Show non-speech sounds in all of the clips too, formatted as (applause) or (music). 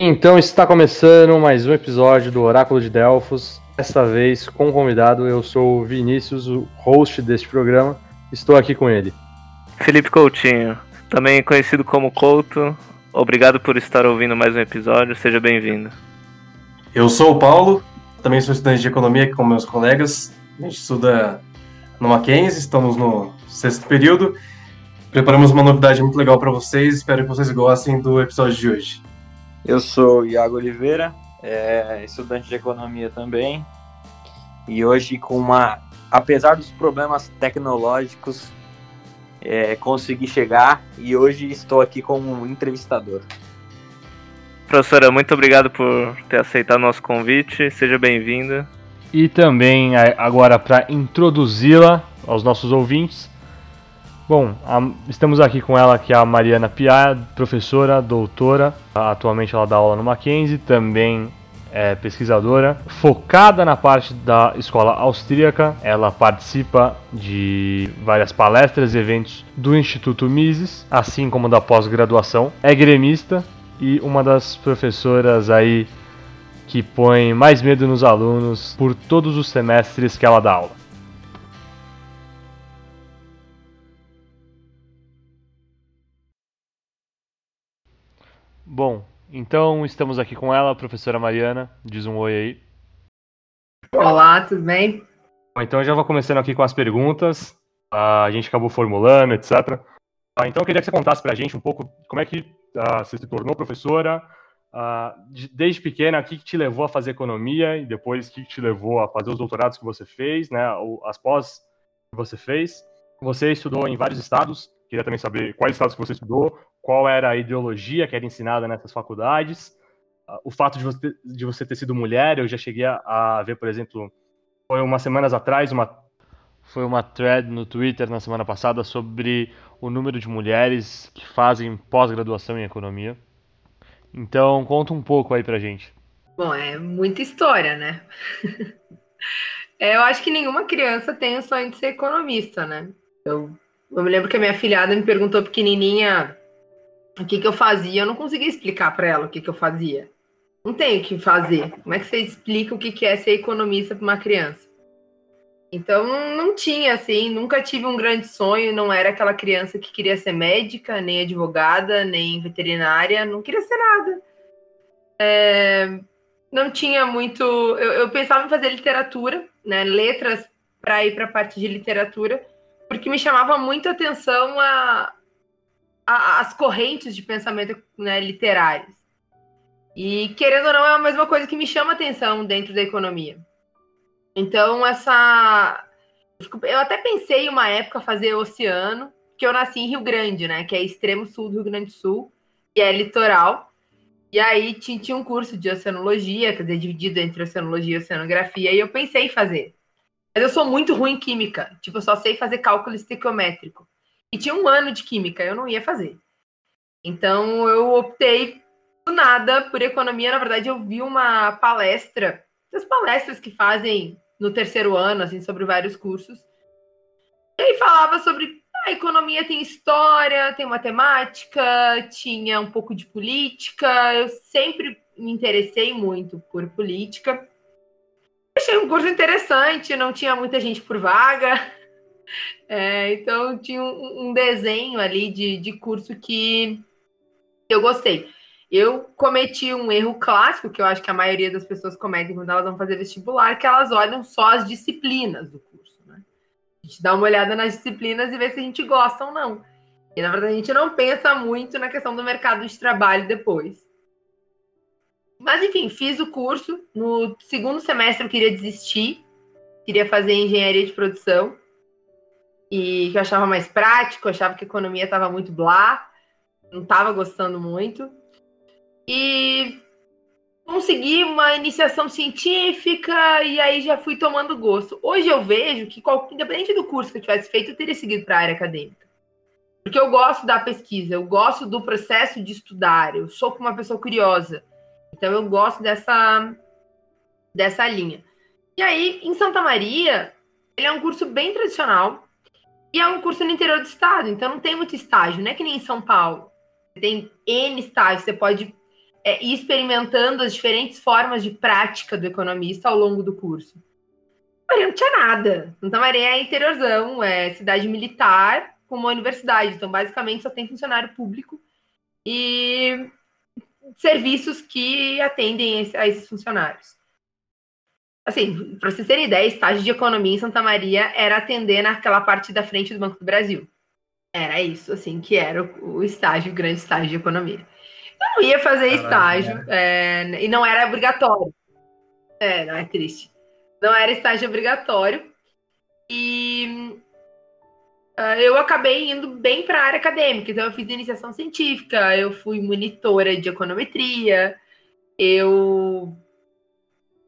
Então está começando mais um episódio do Oráculo de Delfos. Desta vez com convidado, eu sou o Vinícius, o host deste programa. Estou aqui com ele. Felipe Coutinho, também conhecido como Couto. Obrigado por estar ouvindo mais um episódio, seja bem-vindo. Eu sou o Paulo, também sou estudante de economia aqui com meus colegas. A gente estuda no Mackenzie, estamos no sexto período. Preparamos uma novidade muito legal para vocês, espero que vocês gostem do episódio de hoje. Eu sou Iago Oliveira, é, estudante de economia também. E hoje, com uma. Apesar dos problemas tecnológicos, é, consegui chegar e hoje estou aqui como entrevistador. Professora, muito obrigado por ter aceitado nosso convite, seja bem-vinda. E também, agora, para introduzi-la aos nossos ouvintes, Bom, a, estamos aqui com ela, que é a Mariana Piar, professora, doutora. Atualmente ela dá aula no Mackenzie, também é pesquisadora, focada na parte da escola austríaca. Ela participa de várias palestras e eventos do Instituto Mises, assim como da pós-graduação. É gremista e uma das professoras aí que põe mais medo nos alunos por todos os semestres que ela dá aula. Bom, então estamos aqui com ela, a professora Mariana. Diz um oi aí. Olá, tudo bem? Bom, então já vou começando aqui com as perguntas. a gente acabou formulando, etc. Ah, então eu queria que você contasse pra gente um pouco como é que uh, você se tornou professora, uh, desde pequena, o que, que, te levou a fazer economia e depois o que, que, te levou a fazer os doutorados que você fez, né, as pós que você fez. Você estudou em vários estados, queria também saber quais estados que você estudou, qual era a ideologia que era ensinada nessas faculdades. Ah, o fato de você, de você ter sido mulher, eu já cheguei a, ver, por exemplo, foi umas semanas atrás, uma, foi uma thread no Twitter na semana passada sobre o número de mulheres que fazem pós-graduação em economia. Então, conta um pouco aí pra gente. Bom, é muita história, né? (laughs) é, eu acho que nenhuma criança tem o sonho de ser economista, né? Eu, eu me lembro que a minha filhada me perguntou pequenininha o que, que eu fazia, eu não conseguia explicar para ela o que, que eu fazia. Não tem o que fazer. Como é que você explica o que, que é ser economista para uma criança? Então, não tinha, assim, nunca tive um grande sonho, não era aquela criança que queria ser médica, nem advogada, nem veterinária, não queria ser nada. É, não tinha muito. Eu, eu, pensava em fazer literatura, né, letras para ir para a parte de literatura, porque me chamava muito a atenção a, as correntes de pensamento né. E, querendo ou não, é a mesma coisa que me chama atenção dentro da economia. Então, essa. Eu até pensei uma época fazer oceano, que eu nasci em Rio Grande, né? Que é extremo sul do Rio Grande do Sul, e é litoral. E aí tinha um curso de oceanologia, quer dizer, dividido entre oceanologia e oceanografia, e eu pensei em fazer. Mas eu sou muito ruim em química, tipo, eu só sei fazer cálculo estequiométrico e tinha um ano de química, eu não ia fazer. Então eu optei do nada por economia. Na verdade, eu vi uma palestra, das palestras que fazem no terceiro ano, assim, sobre vários cursos. E aí falava sobre a economia tem história, tem matemática, tinha um pouco de política. Eu sempre me interessei muito por política. Achei um curso interessante, não tinha muita gente por vaga. (laughs) É, então tinha um, um, desenho ali de, de curso que eu gostei. Eu cometi um erro clássico, que eu acho que a maioria das pessoas cometem quando elas vão fazer vestibular, que elas olham só as disciplinas do curso. Né? A gente dá uma olhada nas disciplinas e vê se a gente gosta ou não. E na verdade a gente não pensa muito na questão do mercado de trabalho depois. Mas enfim, fiz o curso. No segundo semestre eu queria desistir, queria fazer engenharia de produção e que eu achava mais prático, achava que a economia estava muito blá, não estava gostando muito. E consegui uma iniciação científica e aí já fui tomando gosto. Hoje eu vejo que, independente do curso que eu tivesse feito, eu teria seguido para a área acadêmica. Porque eu gosto da pesquisa, eu gosto do processo de estudar, eu sou uma pessoa curiosa. Então eu gosto dessa, dessa linha. E aí, em Santa Maria, ele é um curso bem tradicional, e é um curso no interior do estado, então não tem muito estágio, não é que nem em São Paulo. Tem N estágios, você pode é, ir experimentando as diferentes formas de prática do economista ao longo do curso. Maria não tinha nada. Santa Maria é interiorzão, é cidade militar com uma universidade. Então, basicamente, só tem funcionário público e serviços que atendem a esses funcionários. Assim, para vocês terem ideia, estágio de economia em Santa Maria era atender naquela parte da frente do Banco do Brasil. Era isso, assim, que era o, o estágio, o grande estágio de economia. Eu não ia fazer Caralho, estágio, é, e não era obrigatório. É, não é triste. Não era estágio obrigatório. E uh, eu acabei indo bem para a área acadêmica. Então, eu fiz iniciação científica, eu fui monitora de econometria, eu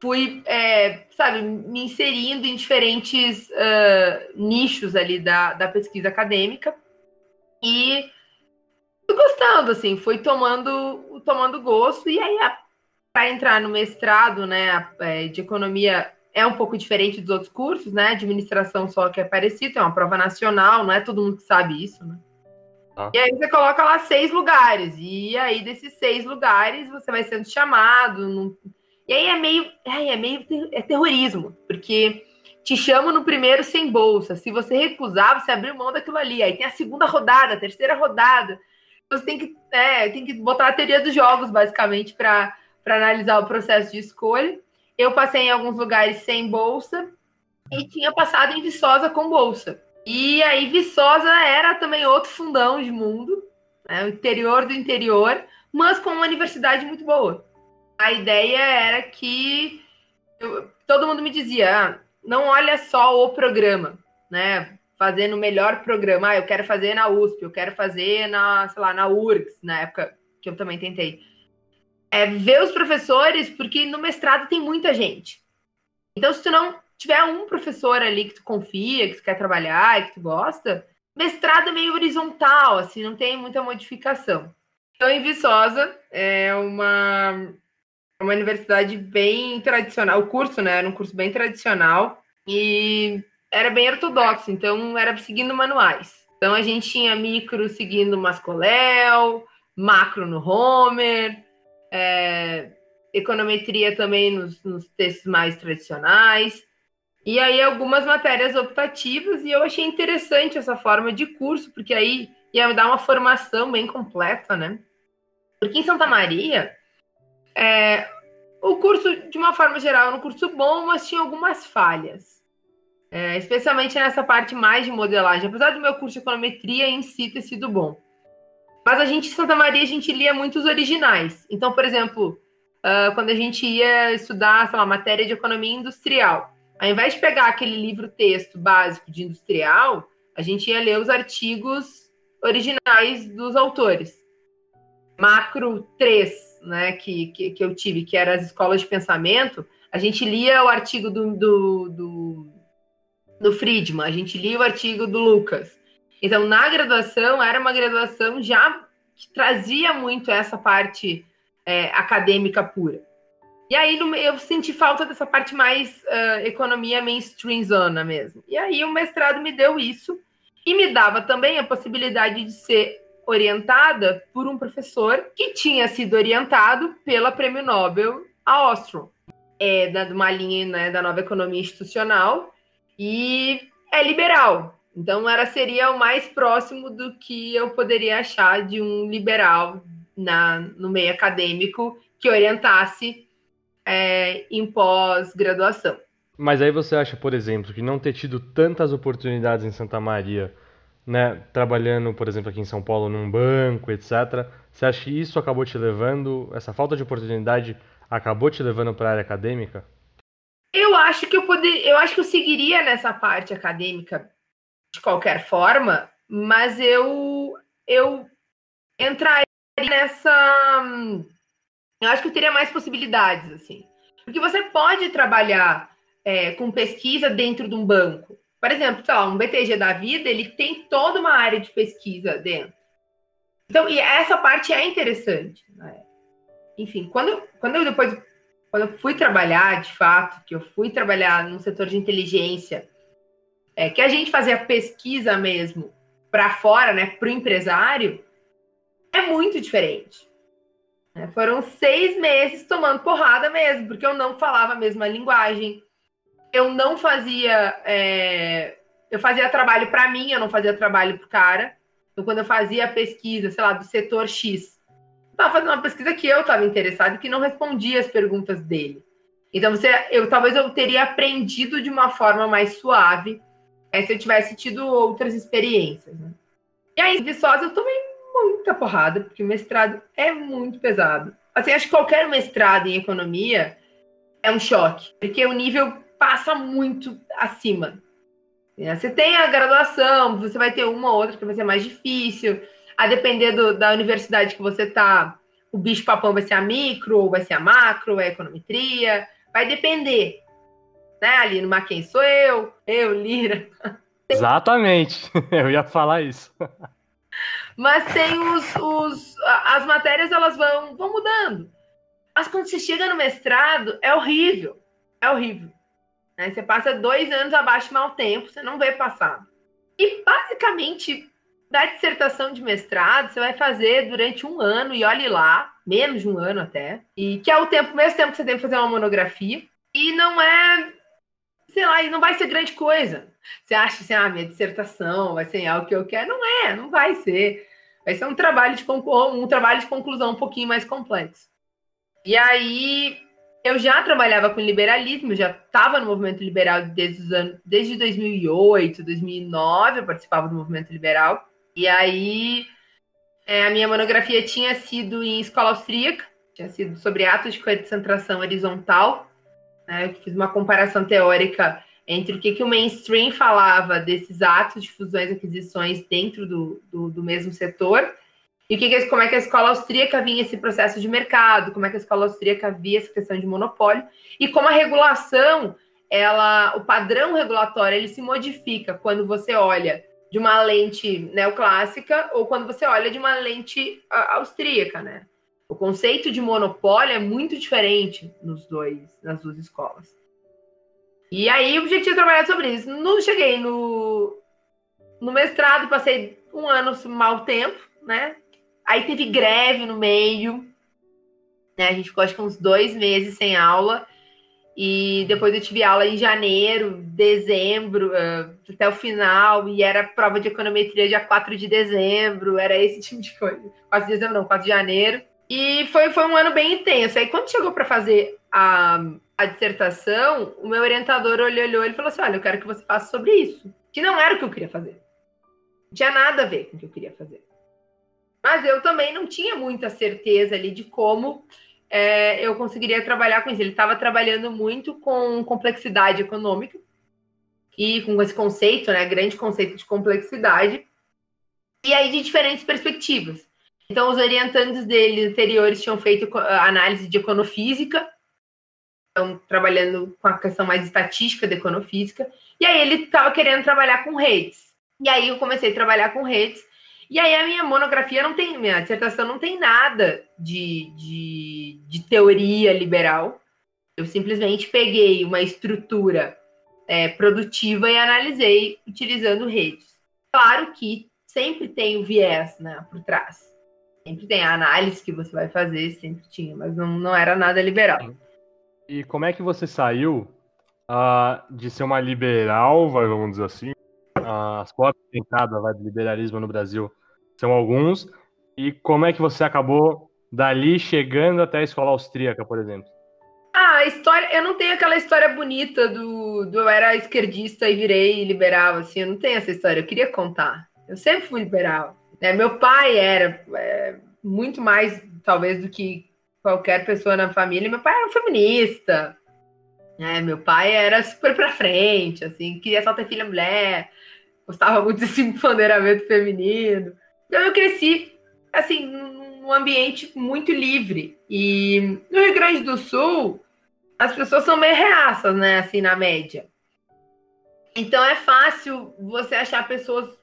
fui, é, sabe, me inserindo em diferentes uh, nichos ali da, da pesquisa acadêmica. E fui gostando, assim, foi tomando, tomando gosto. E aí, para entrar no mestrado, né, é, de economia é um pouco diferente dos outros cursos, né? Administração só que é parecido, é uma prova nacional, não é todo mundo que sabe isso, né? Ah. E aí você coloca lá seis lugares, e aí desses seis lugares você vai sendo chamado. No... E aí é meio, é meio é terrorismo, porque te chamam no primeiro sem bolsa. Se você recusar, você abriu mão daquilo ali. Aí tem a segunda rodada, a terceira rodada. Você tem que, é, tem que botar a teoria dos jogos, basicamente, para analisar o processo de escolha. Eu passei em alguns lugares sem bolsa e tinha passado em Viçosa com bolsa. E aí Viçosa era também outro fundão de mundo, né, o interior do interior, mas com uma universidade muito boa. A ideia era que eu, todo mundo me dizia, ah, não olha só o programa, né? Fazendo o melhor programa. Ah, eu quero fazer na USP, eu quero fazer na, sei lá, na URGS, na época que eu também tentei. É ver os professores, porque no mestrado tem muita gente. Então, se tu não tiver um professor ali que tu confia, que tu quer trabalhar, que tu gosta, mestrado é meio horizontal, assim, não tem muita modificação. Então, em Viçosa, é uma uma universidade bem tradicional. O curso, né, era um curso bem tradicional e era bem ortodoxo, então era seguindo manuais. Então a gente tinha micro seguindo Mascoléu, macro no Homer, é, econometria também nos, nos textos mais tradicionais. E aí algumas matérias optativas, e eu achei interessante essa forma de curso, porque aí ia dar uma formação bem completa, né? Porque em Santa Maria, é, o curso, de uma forma geral, era um curso bom, mas tinha algumas falhas. É, especialmente nessa parte mais de modelagem. Apesar do meu curso de econometria em si ter sido bom. Mas a gente, em Santa Maria, a gente lia muitos originais. Então, por exemplo, uh, quando a gente ia estudar, sei lá, matéria de economia industrial, ao invés de pegar aquele livro-texto básico de industrial, a gente ia ler os artigos originais dos autores. Macro 3, né, que, que, que, eu tive, que eram as escolas de pensamento, a gente lia o artigo do, do, do, do Friedman, a gente lia o artigo do Lucas. Então, na graduação, era uma graduação já que trazia muito essa parte é, acadêmica pura. E aí eu senti falta dessa parte mais uh, economia mainstream zona mesmo. E aí o mestrado me deu isso e me dava também a possibilidade de ser orientada por um professor que tinha sido orientado pela Prêmio Nobel a Ostrom. É da uma linha né, da nova economia institucional e é liberal. Então era seria o mais próximo do que eu poderia achar de um liberal na, no meio acadêmico que orientasse é, em pós-graduação. Mas aí você acha, por exemplo, que não ter tido tantas oportunidades em Santa Maria né, trabalhando, por exemplo, aqui em São Paulo, num banco, etc. Você acha que isso acabou te levando, essa falta de oportunidade acabou te levando para a área acadêmica? Eu acho que eu poder, eu acho que eu seguiria nessa parte acadêmica de qualquer forma, mas eu eu entraria nessa eu acho que eu teria mais possibilidades assim. Porque você pode trabalhar é, com pesquisa dentro de um banco. Por exemplo, lá, um BTG da vida, ele tem toda uma área de pesquisa dentro. Então, e essa parte é interessante. Né? Enfim, quando, quando eu depois, quando eu fui trabalhar, de fato, que eu fui trabalhar no setor de inteligência, é, que a gente fazia pesquisa mesmo para fora, né, para o empresário, é muito diferente. É, foram seis meses tomando porrada mesmo, porque eu não falava a mesma linguagem. Eu não fazia. É... Eu fazia trabalho para mim, eu não fazia trabalho para o cara. Então, quando eu fazia a pesquisa, sei lá, do setor X, eu estava fazendo uma pesquisa que eu estava interessado e que não respondia as perguntas dele. Então, você, eu talvez eu teria aprendido de uma forma mais suave é, se eu tivesse tido outras experiências. Né? E aí, Viçosa, eu tomei muita porrada, porque o mestrado é muito pesado. Assim, acho que qualquer mestrado em economia é um choque, porque o nível passa muito acima. É, você tem a graduação, você vai ter uma ou outra que vai ser mais difícil. A depender do, da universidade que você tá, o bicho papão vai ser a micro, ou vai ser a macro, é a econometria. Vai depender. Né? Ali no Maquin sou eu, eu, Lira. (laughs) Exatamente. (laughs) Eu ia falar isso. Mas tem os, os. As matérias elas vão, vão mudando. Mas quando você chega no mestrado, é horrível. É horrível. Né? Você passa dois anos abaixo de mau tempo, você não vê passar. E basicamente, da dissertação de mestrado, você vai fazer durante um ano, e olhe lá, menos de um ano até, e que é o tempo, mesmo tempo que você tem que fazer uma monografia, e não é, sei lá, e não vai ser grande coisa. Você acha assim, ah, minha dissertação vai ser algo que eu quero? Não é, não vai ser. Vai ser um trabalho de, um trabalho de conclusão um pouquinho mais complexo. E aí, eu já trabalhava com liberalismo, já estava no movimento liberal desde, os anos, desde 2008, 2009, eu participava do movimento liberal. E aí, é, a minha monografia tinha sido em escola austríaca, tinha sido sobre atos de concentração horizontal. Né? Eu fiz uma comparação teórica entre o que, que o mainstream falava desses atos de fusões e aquisições dentro do, do, do mesmo setor e que, que, como é que a escola austríaca vinha esse processo de mercado, como é que a escola austríaca via essa questão de monopólio e como a regulação, ela, o padrão regulatório, ele se modifica quando você olha de uma lente neoclássica ou quando você olha de uma lente austríaca, né? O conceito de monopólio é muito diferente nos dois, nas duas escolas. E aí eu já tinha trabalhado sobre isso. No, cheguei no, no mestrado, passei um ano mau tempo, né? Aí teve greve no meio. Né? A gente ficou acho que uns dois meses sem aula. E depois eu tive aula em janeiro, dezembro, uh, até o final, e era prova de econometria dia 4 de dezembro, era esse (laughs) tipo de coisa. 4 de dezembro, não, 4 de janeiro. E foi, foi um ano bem intenso. Aí quando chegou para fazer a, a dissertação, o meu orientador olhou, olhou e falou assim: Olha, eu quero que você faça sobre isso. Que não era o que eu queria fazer. Não tinha nada a ver com o que eu queria fazer. Mas eu também não tinha muita certeza ali de como é, eu conseguiria trabalhar com isso. Ele estava trabalhando muito com complexidade econômica e com esse conceito, né, grande conceito de complexidade, e aí de diferentes perspectivas. Então, os orientantes dele anteriores tinham feito análise de econofísica, estão trabalhando com a questão mais estatística da econofísica, e aí ele estava querendo trabalhar com redes. E aí eu comecei a trabalhar com redes, e aí a minha monografia não tem, minha dissertação não tem nada de, de, de teoria liberal. Eu simplesmente peguei uma estrutura é, produtiva e analisei utilizando redes. Claro que sempre tem o viés né, por trás. Sempre tem a análise que você vai fazer, sempre tinha, mas não, não era nada liberal. E como é que você saiu uh, de ser uma liberal, vamos dizer assim, uh, as portas de entrada vai, do liberalismo no Brasil são alguns, e como é que você acabou dali chegando até a escola austríaca, por exemplo? Ah, a história, eu não tenho aquela história bonita do, do eu era esquerdista e virei liberal, assim, eu não tenho essa história, eu queria contar. Eu sempre fui liberal. Né? Meu pai era é, muito mais, talvez, do que qualquer pessoa na família. Meu pai era um feminista. Né? Meu pai era super pra frente, assim, queria só ter filha mulher, gostava muito desse (laughs) empoderamento feminino. Então eu cresci, assim, num ambiente muito livre. E no Rio Grande do Sul, as pessoas são meio reaças, né, assim, na média. Então é fácil você achar pessoas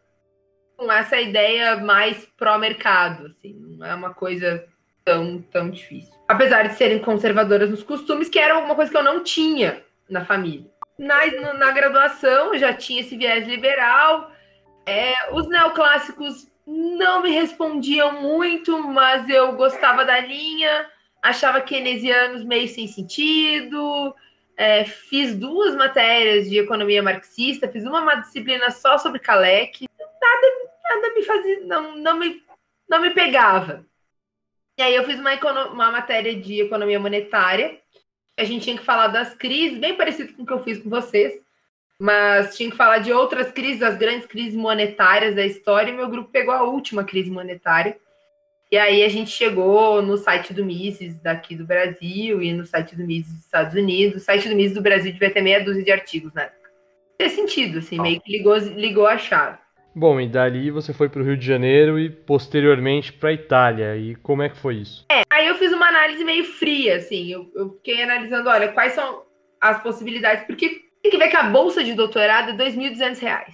com essa ideia mais pró-mercado, assim, não é uma coisa tão, tão difícil. Apesar de serem conservadoras nos costumes, que era alguma coisa que eu não tinha na família. Na, na graduação, já tinha esse viés liberal. É, os neoclássicos não me respondiam muito, mas eu gostava da linha, achava keynesianos meio sem sentido. É, fiz duas matérias de economia marxista, fiz uma, disciplina só sobre Kalec. Nada, nada me fazia, não, não, me, não me pegava. E aí eu fiz uma, uma matéria de economia monetária. A gente tinha que falar das crises, bem parecido com o que eu fiz com vocês mas tinha que falar de outras crises, as grandes crises monetárias da história, e meu grupo pegou a última crise monetária. E aí a gente chegou no site do Mises daqui do Brasil e no site do Mises dos Estados Unidos. O site do Mises do Brasil devia ter meia dúzia de artigos na época. Fez sentido, assim, meio que ligou, ligou a chave. Bom, e dali você foi para o Rio de Janeiro e posteriormente para a Itália. E como é que foi isso? É, aí eu fiz uma análise meio fria, assim. Eu, eu fiquei analisando, olha, quais são as possibilidades, porque tem que ver que a bolsa de doutorado é R$ 2.200.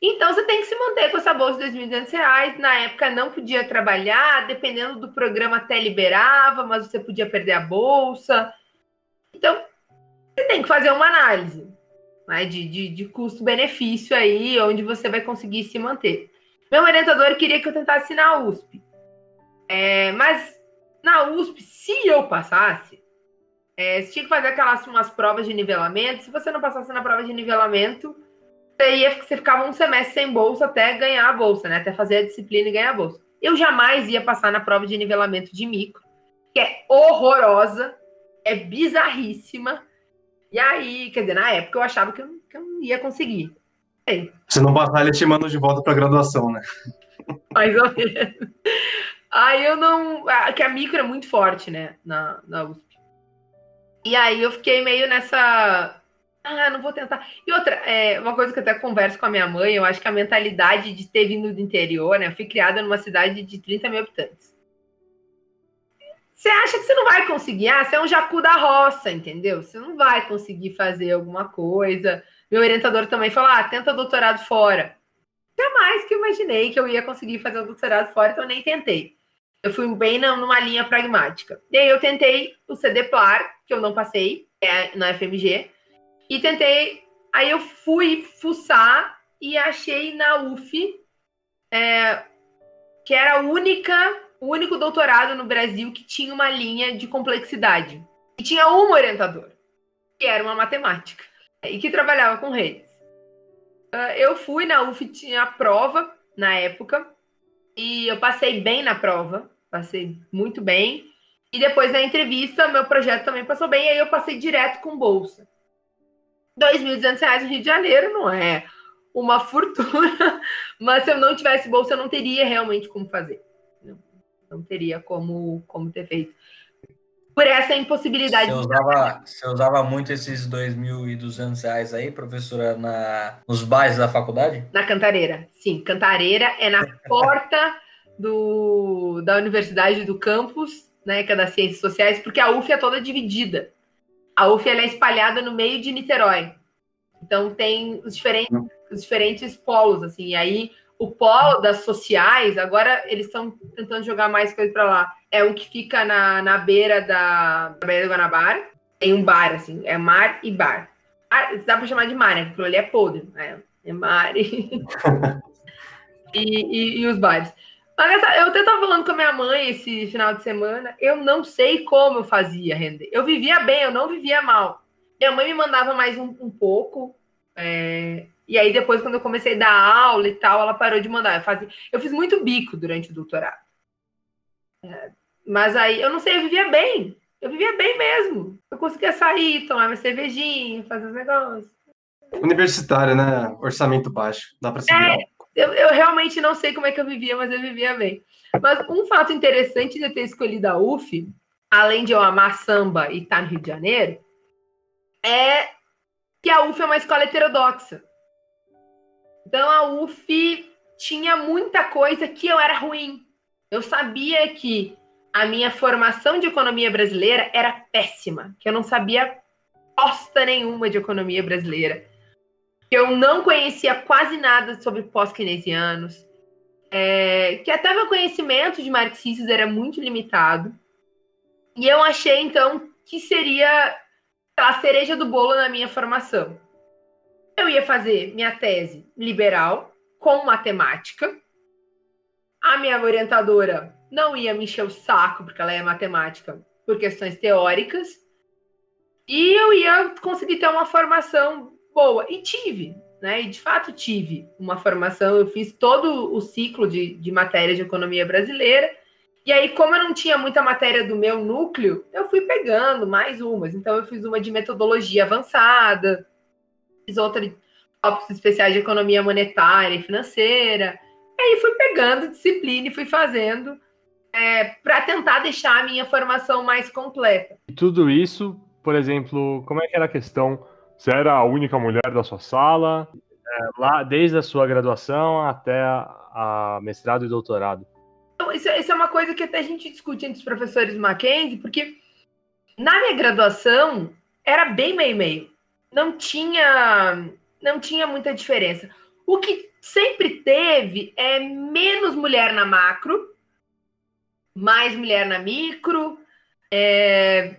Então você tem que se manter com essa bolsa de R$ 2.200. Na época não podia trabalhar, dependendo do programa até liberava, mas você podia perder a bolsa. Então você tem que fazer uma análise né, de, de, de custo-benefício aí, onde você vai conseguir se manter. Meu orientador queria que eu tentasse na USP. É, mas na USP, se eu passasse, é, você tinha que fazer aquelas umas provas de nivelamento. Se você não passasse na prova de nivelamento, você, ia, você ficava um semestre sem bolsa até ganhar a bolsa, né? Até fazer a disciplina e ganhar a bolsa. Eu jamais ia passar na prova de nivelamento de micro, que é horrorosa, é bizarríssima. E aí, quer dizer, na época eu achava que eu, que eu não ia conseguir. Se não passar, ele te manda de volta para graduação, né? Mais ou menos. Aí eu não. Que a micro é muito forte, né? Na, na USP. E aí eu fiquei meio nessa. Ah, não vou tentar. E outra, é, uma coisa que eu até converso com a minha mãe, eu acho que a mentalidade de ter vindo do interior, né? Eu fui criada numa cidade de 30 mil habitantes. Você acha que você não vai conseguir? Ah, você é um jacu da roça, entendeu? Você não vai conseguir fazer alguma coisa. Meu orientador também falou: ah, tenta doutorado fora. Jamais que imaginei que eu ia conseguir fazer o doutorado fora, então eu nem tentei. Eu fui bem numa linha pragmática. E aí eu tentei o CDPLAR, que eu não passei, é na FMG, e tentei. Aí eu fui fuçar e achei na UF é, que era a única, o único doutorado no Brasil que tinha uma linha de complexidade. E tinha um orientador, que era uma matemática, e que trabalhava com redes. Ah, eu fui na UF, tinha a prova na época, e eu passei bem na prova, passei muito bem. E depois na entrevista, meu projeto também passou bem, e aí eu passei direto com bolsa. R$ 2.200 no Rio de Janeiro não é uma fortuna, (laughs) mas se eu não tivesse bolsa, eu não teria realmente como fazer. Não, não teria como, como ter feito. Por essa impossibilidade. Você usava, você usava muito esses R$ 2.200 aí, professora, na, nos bares da faculdade? Na Cantareira, sim. Cantareira é na (laughs) porta do, da universidade do campus, né, que é das ciências sociais, porque a UF é toda dividida. A UF é espalhada no meio de Niterói. Então tem os diferentes, os diferentes polos, assim. E aí o polo das sociais, agora eles estão tentando jogar mais coisa para lá. É o que fica na, na beira da, da Baía do Guanabara. Tem um bar, assim, é mar e bar. Ah, dá para chamar de mar, né? Porque ali é podre. Né? É mar e... (laughs) e, e, e os bares. Eu até estava falando com a minha mãe esse final de semana. Eu não sei como eu fazia render. Eu vivia bem, eu não vivia mal. Minha mãe me mandava mais um, um pouco. É... E aí, depois, quando eu comecei a dar aula e tal, ela parou de mandar. Eu, fazia... eu fiz muito bico durante o doutorado. É... Mas aí, eu não sei, eu vivia bem. Eu vivia bem mesmo. Eu conseguia sair, tomar minha cervejinha, fazer os negócios. Universitário, né? Orçamento baixo. Dá para seguir. É, eu, eu realmente não sei como é que eu vivia, mas eu vivia bem. Mas um fato interessante de eu ter escolhido a UF, além de eu amar samba e estar no Rio de Janeiro, é que a UF é uma escola heterodoxa. Então a UF tinha muita coisa que eu era ruim. Eu sabia que a minha formação de economia brasileira era péssima, que eu não sabia posta nenhuma de economia brasileira eu não conhecia quase nada sobre pós-keynesianos, é, que até meu conhecimento de marxistas era muito limitado. E eu achei, então, que seria a cereja do bolo na minha formação. Eu ia fazer minha tese liberal com matemática, a minha orientadora não ia me encher o saco, porque ela é matemática, por questões teóricas, e eu ia conseguir ter uma formação boa. E tive, né? E de fato tive uma formação, eu fiz todo o ciclo de, de matéria de economia brasileira. E aí, como eu não tinha muita matéria do meu núcleo, eu fui pegando mais umas. Então, eu fiz uma de metodologia avançada, fiz outra de tópicos especiais de economia monetária e financeira. E aí, fui pegando disciplina e fui fazendo é, para tentar deixar a minha formação mais completa. E tudo isso, por exemplo, como é que era a questão você era a única mulher da sua sala, é, lá desde a sua graduação até a, a mestrado e doutorado. Então, isso, isso, é uma coisa que até a gente discute entre os professores Mackenzie, porque na minha graduação era bem meio-meio. Não tinha, não tinha muita diferença. O que sempre teve é menos mulher na macro, mais mulher na micro, é,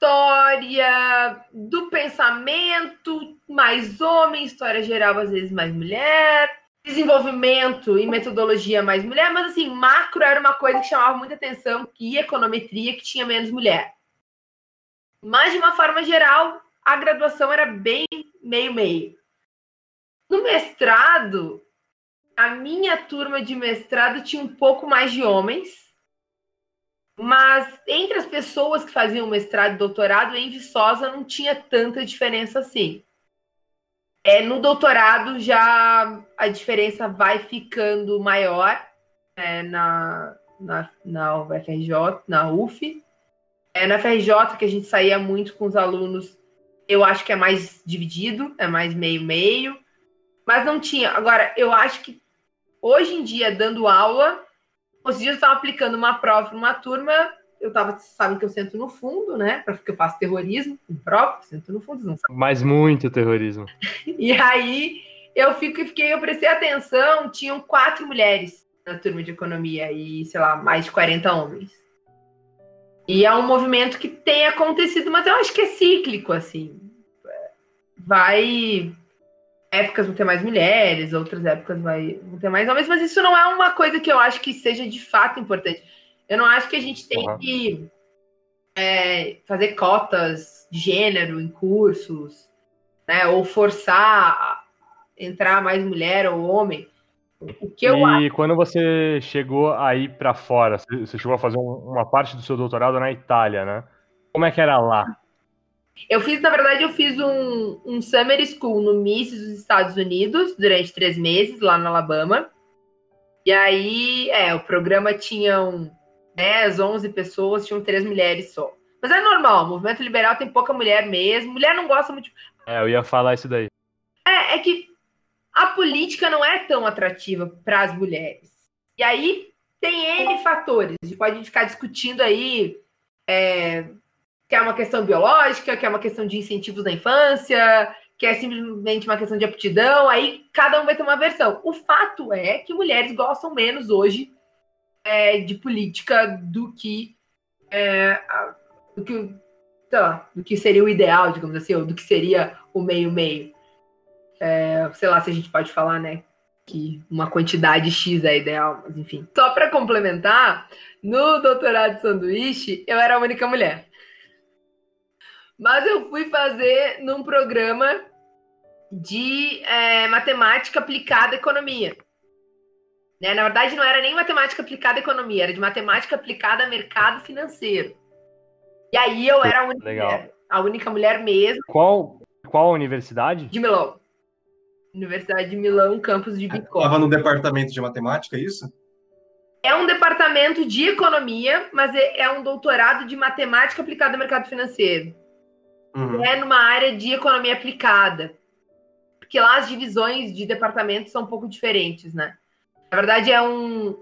história do pensamento, mais homem, história geral, às vezes mais mulher, desenvolvimento e metodologia mais mulher, mas assim, macro era uma coisa que chamava muita atenção, e econometria, que tinha menos mulher. Mas, de uma forma geral, a graduação era bem meio-meio. No mestrado, a minha turma de mestrado tinha um pouco mais de homens, mas entre as pessoas que faziam mestrado e doutorado, em Viçosa não tinha tanta diferença assim. É, no doutorado já a diferença vai ficando maior é, na, na, na UFRJ, na UF. É, na FRJ, que a gente saía muito com os alunos, eu acho que é mais dividido, é mais meio-meio. Mas não tinha. Agora, eu acho que hoje em dia, dando aula, os dias eu estava aplicando uma prova numa turma, eu tava, sabem que eu sento no fundo, né? Porque eu faço terrorismo prova, sento no fundo, não sabe. Mas muito terrorismo. (laughs) e aí eu fico, fiquei, eu prestei atenção, tinham quatro mulheres na turma de economia e, sei lá, mais de 40 homens. E é um movimento que tem acontecido, mas eu acho que é cíclico, assim. Vai épocas vão ter mais mulheres, outras épocas vai, vão ter mais homens, mas isso não é uma coisa que eu acho que seja de fato importante. Eu não acho que a gente tem uhum. que é, fazer cotas de gênero em cursos, né, ou forçar entrar mais mulher ou homem. O que eu e acho... quando você chegou aí para fora, você chegou a fazer uma parte do seu doutorado na Itália, né? Como é que era lá? Eu fiz, na verdade, eu fiz um, um summer school no Miss dos Estados Unidos durante três meses, lá no Alabama. E aí, é, o programa tinha 10, 11 pessoas, tinham três mulheres só. Mas é normal, o movimento liberal tem pouca mulher mesmo. Mulher não gosta muito. É, eu ia falar isso daí. É, é que a política não é tão atrativa para as mulheres. E aí tem N fatores. A gente pode ficar discutindo aí é, que é uma questão biológica, que é uma questão de incentivos na infância, que é simplesmente uma questão de aptidão, aí cada um vai ter uma versão. O fato é que mulheres gostam menos hoje é, de política do que, é, do, que do que seria o ideal, digamos assim, ou do que seria o meio-meio. É, sei lá se a gente pode falar, né? Que uma quantidade X é ideal, mas enfim. Só para complementar, no doutorado de sanduíche, eu era a única mulher. Mas eu fui fazer num programa de é, matemática aplicada à economia. Né? Na verdade, não era nem matemática aplicada à economia, era de matemática aplicada a mercado financeiro. E aí eu era a única Legal. mulher. A única mulher mesmo. Qual, qual universidade? De Milão. Universidade de Milão, campus de Bitcoin. Estava no departamento de matemática, é isso? É um departamento de economia, mas é, é um doutorado de matemática aplicada ao mercado financeiro uhum. é numa área de economia aplicada. Porque lá as divisões de departamentos são um pouco diferentes, né? Na verdade, é um.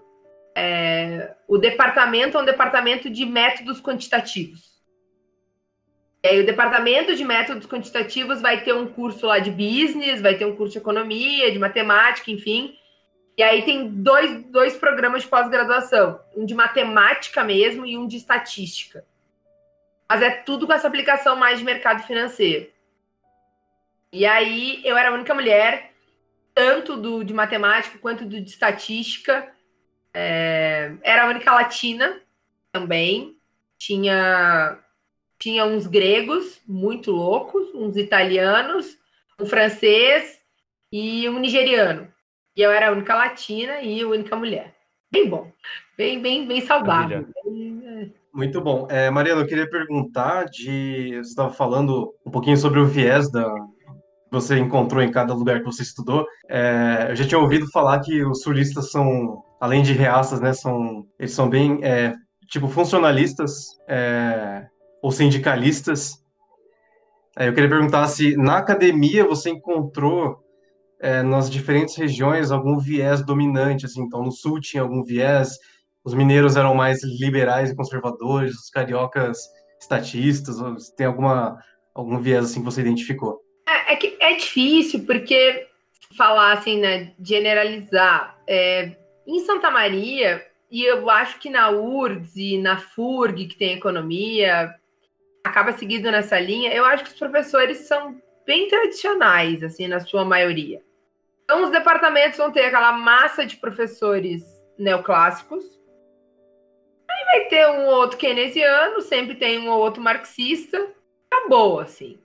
É, o departamento é um departamento de métodos quantitativos. E aí, o departamento de métodos quantitativos vai ter um curso lá de business, vai ter um curso de economia, de matemática, enfim. E aí tem dois, dois programas de pós-graduação, um de matemática mesmo e um de estatística. Mas é tudo com essa aplicação mais de mercado financeiro. E aí eu era a única mulher, tanto do de matemática quanto do de estatística. É, era a única latina também. Tinha, tinha uns gregos muito loucos, uns italianos, um francês e um nigeriano. E eu era a única latina e a única mulher. Bem bom. Bem, bem, bem saudável. Bem. Muito bom. É, Mariana, eu queria perguntar de. Você estava falando um pouquinho sobre o viés da, você encontrou em cada lugar que você estudou. É, eu já tinha ouvido falar que os sulistas são, além de reaças, né, são, eles são bem, é, tipo, funcionalistas é, ou sindicalistas. Eu queria perguntar se na academia você encontrou é, nas diferentes regiões algum viés dominante, assim, então no sul tinha algum viés, os mineiros eram mais liberais e conservadores, os cariocas estatistas, tem alguma algum viés assim que você identificou? É, é que é difícil, porque falar assim, né, generalizar. É, em Santa Maria, e eu acho que na URGS e na FURG, que tem economia, acaba seguindo nessa linha, eu acho que os professores são bem tradicionais, assim, na sua maioria. Então, os departamentos vão ter aquela massa de professores neoclássicos, vai ter um ou outro keynesiano, sempre tem um ou outro marxista, acabou, assim.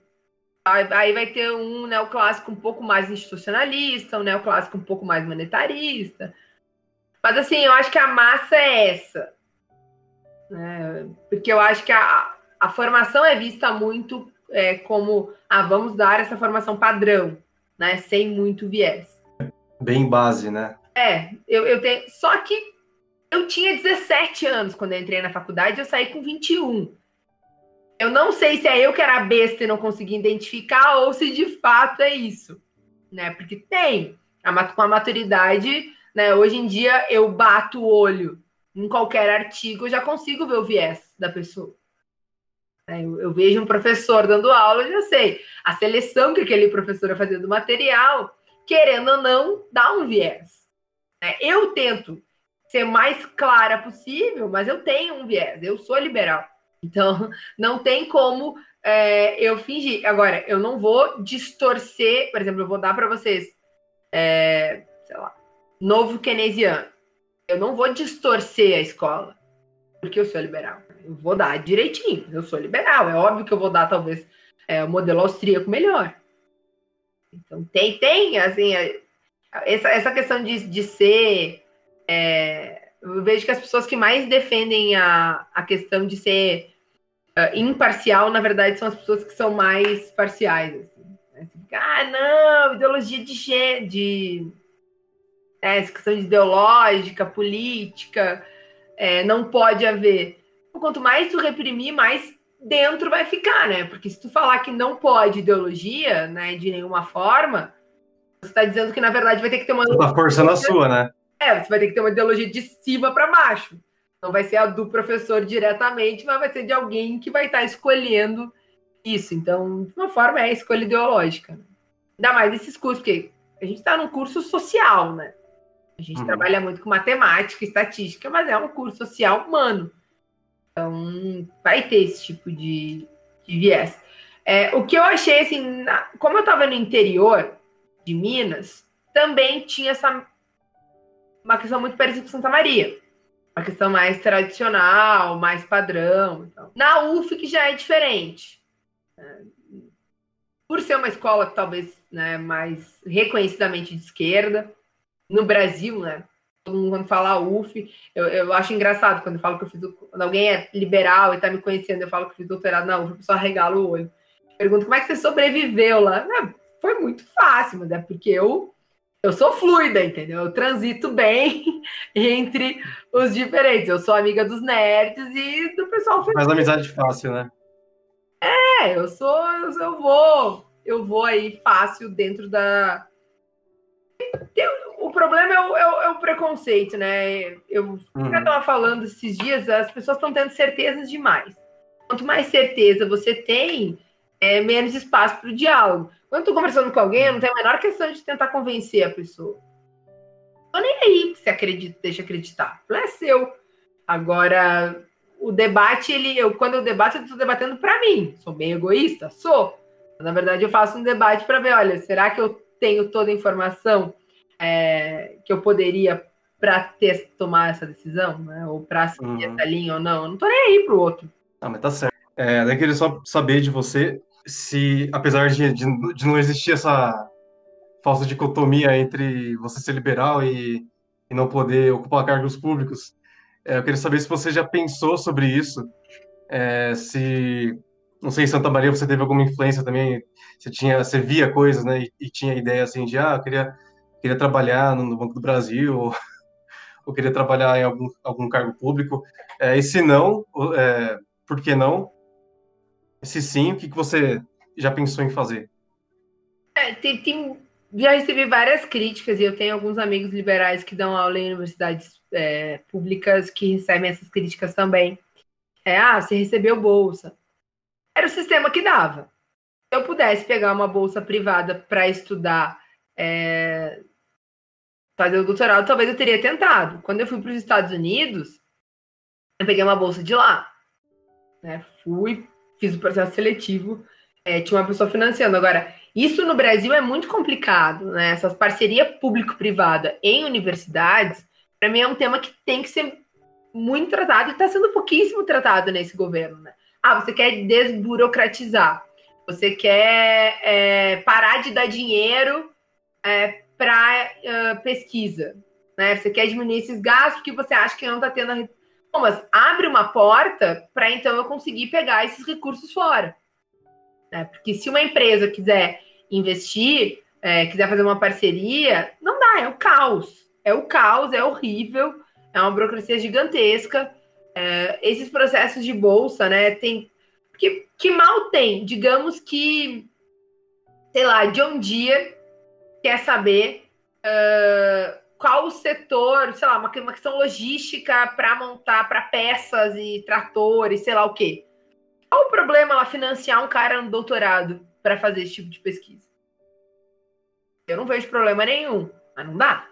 Aí vai ter um neoclássico um pouco mais institucionalista, um neoclássico um pouco mais monetarista. Mas assim, eu acho que a massa é essa. Né? Porque eu acho que a, a formação é vista muito é, como ah, vamos dar essa formação padrão, né? Sem muito viés. Bem base, né? É, eu, eu tenho. Só que eu tinha 17 anos quando eu entrei na faculdade, eu saí com 21. Eu não sei se é eu que era besta e não consegui identificar ou se de fato é isso, né? Porque tem com a maturidade, né? Hoje em dia eu bato o olho em qualquer artigo, eu já consigo ver o viés da pessoa. É, eu, vejo um professor dando aula, eu já sei a seleção que aquele professor vai fazer do material, querendo ou não, dá um viés. É, eu tento ser mais clara possível, mas eu tenho um viés, eu sou liberal. Então, (laughs) não tem como é, eu fingir. Agora, eu não vou distorcer, por exemplo, eu vou dar para vocês, é, sei lá, novo keynesiano. Eu não vou distorcer a escola, porque eu sou liberal. Eu vou dar direitinho, eu sou liberal. É óbvio que eu vou dar, talvez, é, o modelo austríaco melhor. Então, tem, tem, assim, essa, essa questão de, de ser. É, eu vejo que as pessoas que mais defendem a, a questão de ser uh, imparcial, na verdade, são as pessoas que são mais parciais. Assim. Né? ah, não, ideologia de gênero, de é, essa questão ideológica, política, é, não pode haver. Quanto mais tu reprimir, mais dentro vai ficar, né? Porque se tu falar que não pode ideologia, né, de nenhuma forma, você está dizendo que na verdade vai ter que ter uma. Você tá forçando a sua, né? É, você vai ter que ter uma ideologia de cima para baixo. Não vai ser a do professor diretamente, mas vai ser de alguém que vai estar escolhendo isso. Então, de uma forma, é a escolha ideológica. Ainda mais esses cursos, porque a gente está num curso social, né? A gente uhum. trabalha muito com matemática, estatística, mas é um curso social humano. Então, vai ter esse tipo de, de viés. É, o que eu achei, assim, na, como eu estava no interior de Minas, também tinha essa uma questão muito parecida com Santa Maria uma questão mais tradicional, mais padrão. Então. Na UF que já é diferente. É, por ser uma escola talvez né, mais reconhecidamente de esquerda, no Brasil, né? Todo mundo quando fala UF, eu, eu acho engraçado quando eu falo que eu fiz quando alguém é liberal e está me conhecendo, eu falo que eu fiz doutorado na UF, o pessoal regala o olho. Pergunta como é que você sobreviveu lá? foi muito fácil, mas é porque eu eu sou fluida, entendeu? Eu transito bem (laughs) entre os diferentes. Eu sou amiga dos nerds e do pessoal feliz. Mas amizade fácil, né? É, eu sou, eu vou, eu vou aí fácil dentro da. O problema é o, é o, é o preconceito, né? Eu uhum. estava falando esses dias, as pessoas estão tendo certezas demais. Quanto mais certeza você tem, é menos espaço para o diálogo. Quando eu tô conversando com alguém, eu não tenho a menor questão de tentar convencer a pessoa. Tô nem aí que você acredita, deixa acreditar. Não é seu. Agora, o debate, ele, eu, quando eu debato, eu tô debatendo para mim. Sou bem egoísta? Sou. Na verdade, eu faço um debate para ver, olha, será que eu tenho toda a informação é, que eu poderia para tomar essa decisão, né? Ou para seguir Uhum. essa linha ou não. Eu não tô nem aí pro outro. Ah, mas tá certo. É, daí queria só saber de você se, apesar de, de, de não existir essa falsa dicotomia entre você ser liberal e, e não poder ocupar cargos públicos, é, eu queria saber se você já pensou sobre isso, é, se, não sei, em Santa Maria você teve alguma influência também, você tinha, você via coisas, né, e, e tinha ideia assim de, ah, eu queria, queria trabalhar no Banco do Brasil, ou, ou queria trabalhar em algum, algum cargo público, é, e se não, é, por que não? Se sim, o que, que você já pensou em fazer? É, tem, tem- já recebi várias críticas e eu tenho alguns amigos liberais que dão aula em universidades é, públicas que recebem essas críticas também. É, ah, você recebeu bolsa. Era o sistema que dava. Se eu pudesse pegar uma bolsa privada para estudar, é, fazer o doutorado, talvez eu teria tentado. Quando eu fui para os Estados Unidos, eu peguei uma bolsa de lá. né? Fui, fiz o processo seletivo, é, tinha uma pessoa financiando. Agora, isso no Brasil é muito complicado, né? Essas parcerias público-privada em universidades, para mim é um tema que tem que ser muito tratado e está sendo pouquíssimo tratado nesse governo, né? Ah, você quer desburocratizar, você quer é, parar de dar dinheiro para pesquisa, né? Você quer diminuir esses gastos porque você acha que não está tendo. A... mas abre uma porta para então eu conseguir pegar esses recursos fora. né? Porque se uma empresa quiser investir, é, quiser fazer uma parceria, não dá, é o caos. É o caos, é horrível, é uma burocracia gigantesca. É, esses processos de bolsa, né? Tem. Que, que mal tem? Digamos que, sei lá, John Deere quer saber ah, qual o setor, sei lá, uma, uma questão logística para montar para peças e tratores, sei lá o quê. Qual o problema ela financiar um cara no doutorado para fazer esse tipo de pesquisa? Eu não vejo problema nenhum, mas não dá.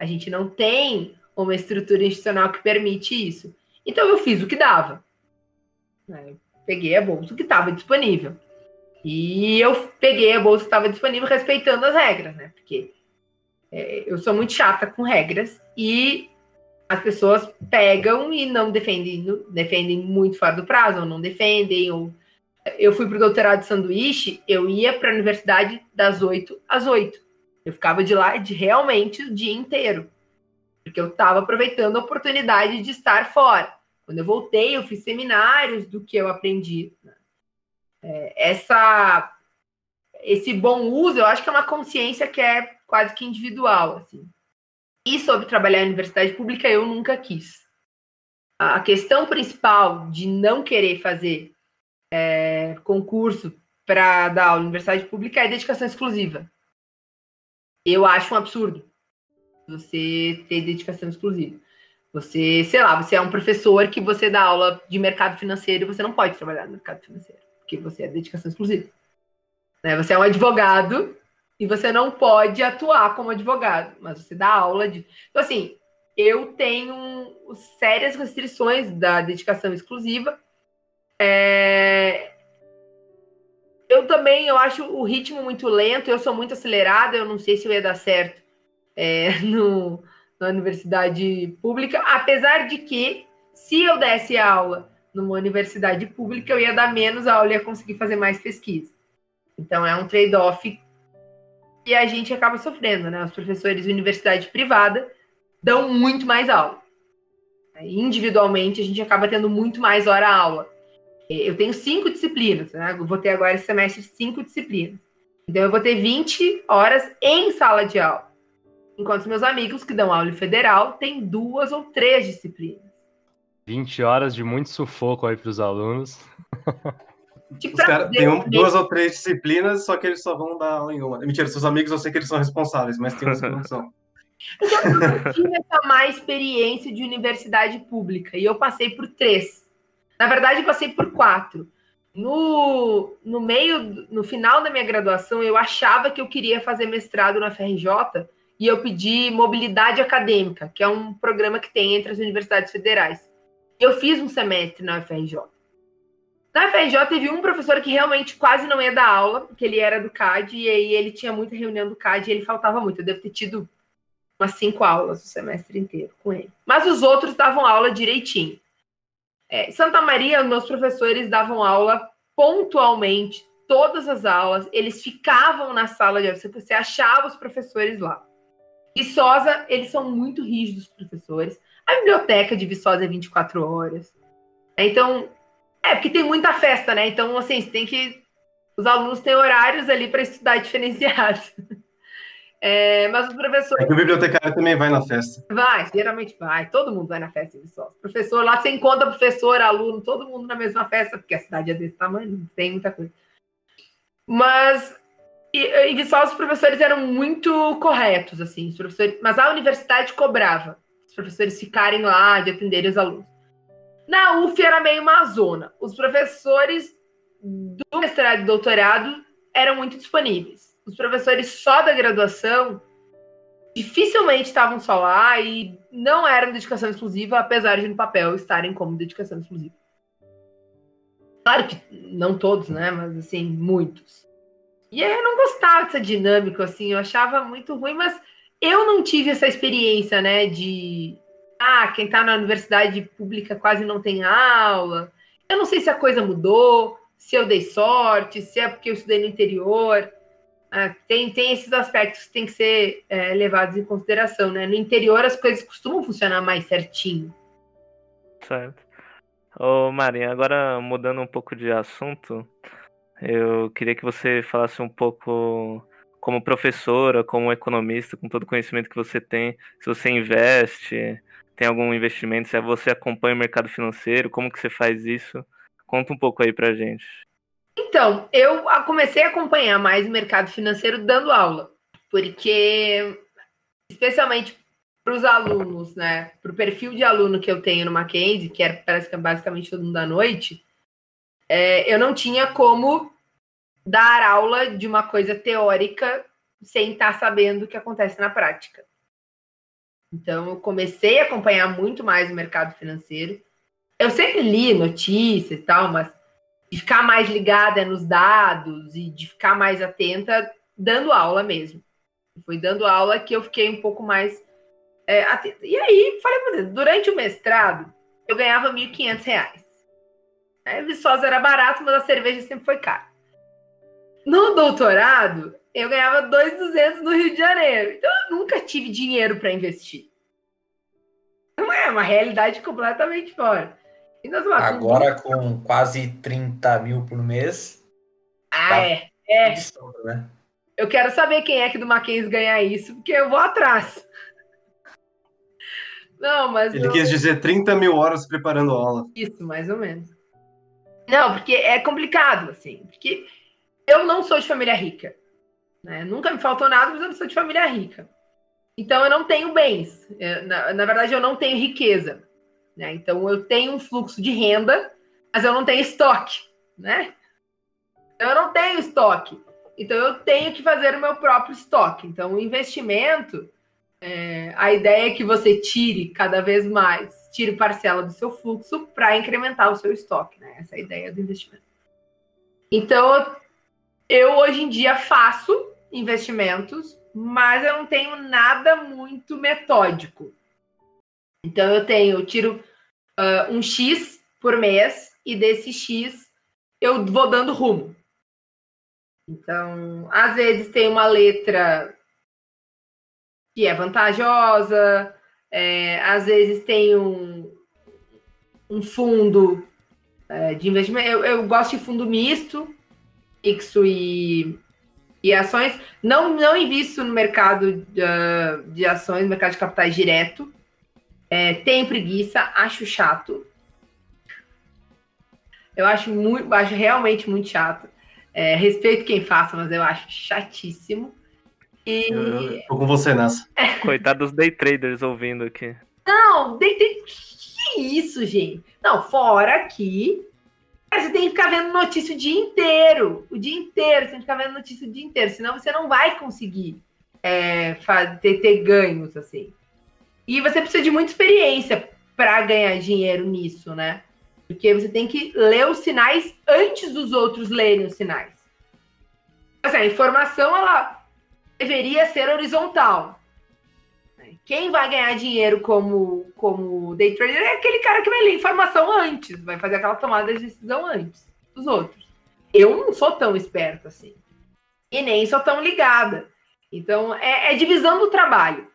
A gente não tem uma estrutura institucional que permite isso. Então eu fiz o que dava. Eu peguei a bolsa que estava disponível. E eu peguei a bolsa que estava disponível respeitando as regras, né? Porque é, eu sou muito chata com regras e as pessoas pegam e não defendem, defendem muito fora do prazo, ou não defendem. Ou... Eu fui para o doutorado de sanduíche, eu ia para a universidade das 8 às 8. Eu ficava de lá de realmente o dia inteiro. Porque eu estava aproveitando a oportunidade de estar fora. Quando eu voltei, eu fiz seminários do que eu aprendi. né? É, essa, esse bom uso, eu acho que é uma consciência que é quase que individual. Assim. E sobre trabalhar em universidade pública, eu nunca quis. A questão principal de não querer fazer é, concurso para dar aula em universidade pública é dedicação exclusiva. Eu acho um absurdo você ter dedicação exclusiva. Você, sei lá, você é um professor que você dá aula de mercado financeiro e você não pode trabalhar no mercado financeiro, porque você é dedicação exclusiva. Né? Você é um advogado e você não pode atuar como advogado, mas você dá aula de. Então, assim, eu tenho sérias restrições da dedicação exclusiva. É, Eu também eu acho o ritmo muito lento, eu sou muito acelerada, eu não sei se eu ia dar certo é, (laughs) no, na universidade pública, apesar de que se eu desse aula numa universidade pública, eu ia dar menos aula e ia conseguir fazer mais pesquisa. Então é um trade-off que a gente acaba sofrendo, né? Os professores de universidade privada dão muito mais aula. Individualmente, a gente acaba tendo muito mais hora aula. Eu tenho cinco disciplinas, né? Eu vou ter agora esse semestre cinco disciplinas. Então, eu vou ter 20 horas em sala de aula. Enquanto meus amigos que dão aula em federal têm duas ou três disciplinas. 20 horas de muito sufoco aí para os alunos. (laughs) Os caras têm um- saber- duas ou três disciplinas, só que eles só vão dar aula em uma. Mentira, seus amigos eu sei que eles são responsáveis, mas tem uns que não são. Então, eu não tive essa má experiência de universidade pública e eu passei por três. Na verdade, eu passei por quatro. No, no meio, no final da minha graduação, eu achava que eu queria fazer mestrado na FRJ e eu pedi mobilidade acadêmica, que é um programa que tem entre as universidades federais. Eu fiz um semestre na FRJ. Na FRJ teve um professor que realmente quase não ia dar aula, porque ele era do CAD e aí ele tinha muita reunião do CAD e ele faltava muito. Eu devo ter tido umas cinco aulas o semestre inteiro com ele. Mas os outros davam aula direitinho. É, Santa Maria, meus professores davam aula pontualmente, todas as aulas, eles ficavam na sala de aula, você achava os professores lá. Viçosa, eles são muito rígidos, os professores. A biblioteca de Viçosa é 24 horas. Então, é, porque tem muita festa, né? Então, assim, você tem que. Os alunos têm horários ali para estudar diferenciados. (laughs) É, mas os professores. É que o bibliotecário também vai na festa. Vai, geralmente vai. Todo mundo vai na festa de Viçosa. Professor, lá você encontra professor, aluno, todo mundo na mesma festa, porque a cidade é desse tamanho, não tem muita coisa. Mas em Viçosa os professores eram muito corretos, assim, os professores, mas a universidade cobrava os professores ficarem lá, de atenderem os alunos. Na UF era meio uma zona. Os professores do mestrado e doutorado eram muito disponíveis os professores só da graduação dificilmente estavam só lá e não eram dedicação exclusiva, apesar de no papel estarem como dedicação exclusiva. Claro que não todos, né? Mas assim, muitos. E eu não gostava dessa dinâmica, assim, eu achava muito ruim, mas eu não tive essa experiência, né? De ah, quem tá na universidade pública quase não tem aula. Eu não sei se a coisa mudou, se eu dei sorte, se é porque eu estudei no interior. Ah, tem, tem esses aspectos que têm que ser é, levados em consideração, né? No interior as coisas costumam funcionar mais certinho. Certo. Ô Marinha, agora mudando um pouco de assunto, eu queria que você falasse um pouco como professora, como economista, com todo o conhecimento que você tem, se você investe, tem algum investimento, se você acompanha o mercado financeiro, como que você faz isso? Conta um pouco aí pra gente. Então, eu comecei a acompanhar mais o mercado financeiro dando aula, porque, especialmente para os alunos, né, para o perfil de aluno que eu tenho no Mackenzie, que era, parece que é basicamente todo mundo da noite, é, eu não tinha como dar aula de uma coisa teórica sem estar sabendo o que acontece na prática. Então, eu comecei a acompanhar muito mais o mercado financeiro. Eu sempre li notícias e tal, mas de ficar mais ligada nos dados e de ficar mais atenta, dando aula mesmo. Foi dando aula que eu fiquei um pouco mais é, atenta. E aí, falei para você, durante o mestrado, eu ganhava R$ 1.500. É, Viçosa era barato, mas a cerveja sempre foi cara. No doutorado, eu ganhava 2.200 no Rio de Janeiro. Então, eu nunca tive dinheiro para investir. Não é uma realidade completamente fora. Agora com quase 30 mil por mês. Ah, tá é. é. né? Eu quero saber quem é que do Mackenzie ganha isso, porque eu vou atrás. Não, mas. Ele eu... quis dizer 30 mil horas preparando aula. Isso, mais ou menos. Não, porque é complicado, assim. Porque eu não sou de família rica. Né? Nunca me faltou nada, mas eu não sou de família rica. Então eu não tenho bens. na, na verdade, eu não tenho riqueza. Né? Então, eu tenho um fluxo de renda, mas eu não tenho estoque. Né? Eu não tenho estoque. Então, eu tenho que fazer o meu próprio estoque. Então, o investimento, é, a ideia é que você tire cada vez mais, tire parcela do seu fluxo para incrementar o seu estoque. Né? Essa é a ideia do investimento. Então, eu hoje em dia faço investimentos, mas eu não tenho nada muito metódico. Então eu tenho, eu tiro uh, um X por mês e desse X eu vou dando rumo. Então, às vezes tem uma letra que é vantajosa, é, às vezes tem um, um fundo é, de investimento. Eu, eu, gosto de fundo misto, fixo e, e ações. Não, não invisto no mercado de, de ações, no mercado de capitais direto. É, tenho preguiça, acho chato. Eu acho muito, acho realmente muito chato. É, respeito quem faça, mas eu acho chatíssimo. E... Eu, eu tô com você nessa. É. (laughs) Coitado dos day traders ouvindo aqui. Não, day trader. Que isso, gente? Não, fora Você tem que ficar vendo notícia o dia inteiro. O dia inteiro. Você tem que ficar vendo notícia o dia inteiro. Senão você não vai conseguir é, ter, ter ganhos, assim. E você precisa de muita experiência para ganhar dinheiro nisso, né? Porque você tem que ler os sinais antes dos outros lerem os sinais. Assim, a informação ela deveria ser horizontal. Quem vai ganhar dinheiro como, como day trader é aquele cara que vai ler informação antes, vai fazer aquela tomada de decisão antes dos outros. Eu não sou tão esperto assim. E nem sou tão ligada. Então, é, é divisão do trabalho.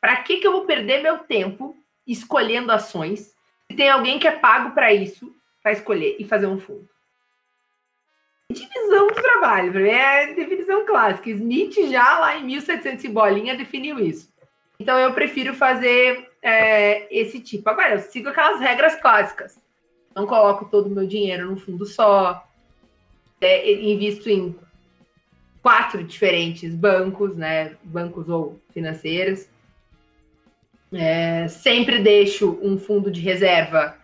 Para que, que eu vou perder meu tempo escolhendo ações se tem alguém que é pago para isso, para escolher e fazer um fundo? Divisão do trabalho, é definição clássica. Smith já lá em 1700 e bolinha definiu isso. Então eu prefiro fazer é, esse tipo. Agora, eu sigo aquelas regras clássicas. Não coloco todo o meu dinheiro num fundo só. É, invisto em quatro diferentes bancos, né? Bancos ou financeiros. É, sempre deixo um fundo de reserva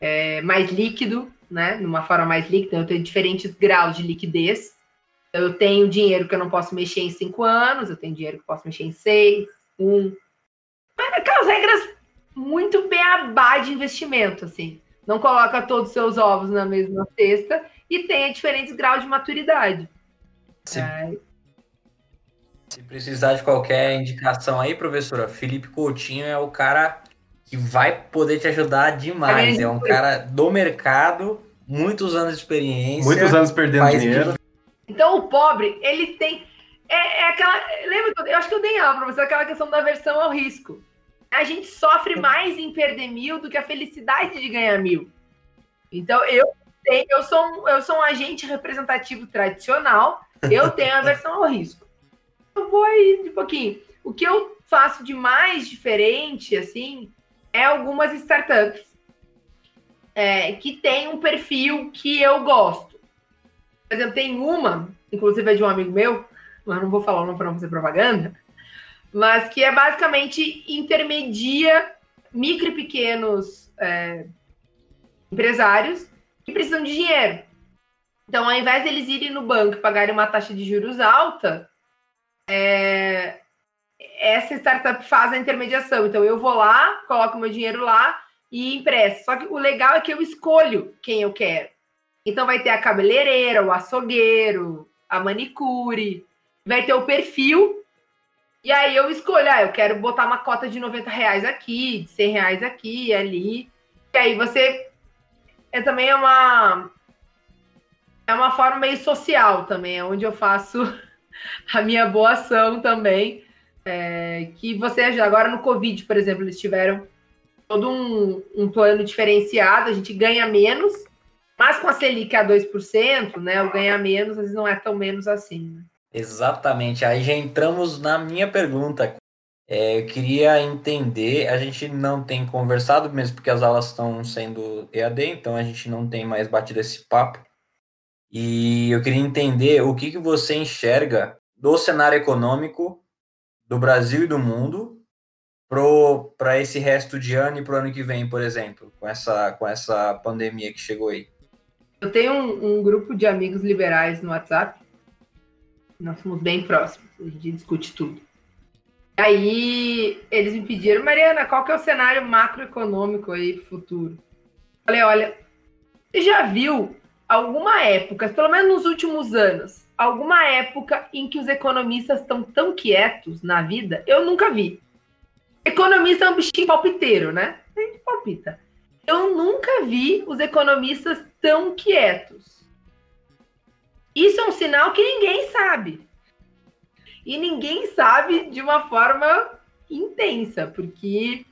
é, mais líquido, né? Numa forma mais líquida. Eu tenho diferentes graus de liquidez. Eu tenho dinheiro que eu não posso mexer em cinco anos, eu tenho dinheiro que eu posso mexer em seis, um. Aquelas regras muito beabá de investimento, assim. Não coloca todos os seus ovos na mesma cesta e tenha diferentes graus de maturidade. Se, é... se precisar de qualquer indicação aí, professora, Felipe Coutinho é o cara que vai poder te ajudar demais. É um cara do mercado, muitos anos de experiência. Muitos anos perdendo dinheiro. Então o pobre, ele tem é, é aquela. Lembra? Eu acho que eu dei aula para você aquela questão da versão ao risco. A gente sofre mais em perder mil do que a felicidade de ganhar mil. Então, eu tenho, eu sou um, eu sou um agente representativo tradicional, eu tenho a versão ao risco. Eu vou aí de pouquinho. O que eu faço de mais diferente, assim, é algumas startups é, que tem um perfil que eu gosto. Por exemplo, tem uma, inclusive é de um amigo meu, mas não vou falar o nome para não fazer propaganda, mas que é basicamente intermedia micro e pequenos é, empresários que precisam de dinheiro. Então, ao invés deles irem no banco e pagarem uma taxa de juros alta, é, essa startup faz a intermediação. Então, eu vou lá, coloco meu dinheiro lá e empresto. Só que o legal é que eu escolho quem eu quero. Então, vai ter a cabeleireira, o açougueiro, a manicure, vai ter o perfil, e aí eu escolho, ah, eu quero botar uma cota de 90 reais aqui, de 100 reais aqui, ali. E aí você é também é uma é uma forma meio social também, é onde eu faço (laughs) a minha boa ação também. É, que você agora no Covid, por exemplo, eles tiveram todo um, um plano diferenciado, a gente ganha menos, mas com a Selic a 2%, né, o ganhar menos às vezes não é tão menos assim. Né? Exatamente. Aí já entramos na minha pergunta. É, eu queria entender, a gente não tem conversado mesmo porque as aulas estão sendo EAD, então a gente não tem mais batido esse papo. E eu queria entender o que, que você enxerga do cenário econômico do Brasil e do mundo para esse resto de ano e para o ano que vem, por exemplo, com essa, com essa pandemia que chegou aí. Eu tenho um, um grupo de amigos liberais no WhatsApp nós somos bem próximos, a gente discute tudo. Aí eles me pediram, Mariana, qual que é o cenário macroeconômico aí pro futuro? Falei, olha, você já viu alguma época, pelo menos nos últimos anos, alguma época em que os economistas estão tão quietos na vida? Eu nunca vi. Economista é um bichinho palpiteiro, né? A gente palpita. Eu nunca vi os economistas tão quietos. Isso é um sinal que ninguém sabe. E ninguém sabe de uma forma intensa, porque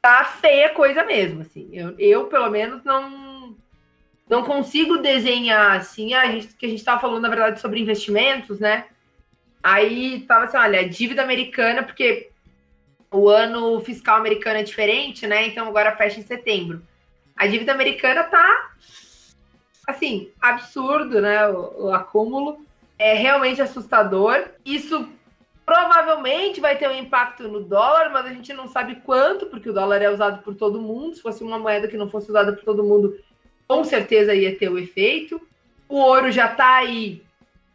tá feia coisa mesmo, assim. Eu, eu pelo menos, não não consigo desenhar, assim, a gente, que a gente estava falando, na verdade, sobre investimentos, né? Aí tava assim, olha, dívida americana, porque o ano fiscal americano é diferente, né? Então agora fecha em setembro. A dívida americana tá assim, absurdo, né? O, o acúmulo é realmente assustador. Isso provavelmente vai ter um impacto no dólar, mas a gente não sabe quanto, porque o dólar é usado por todo mundo. Se fosse uma moeda que não fosse usada por todo mundo, com certeza ia ter o efeito. O ouro já está aí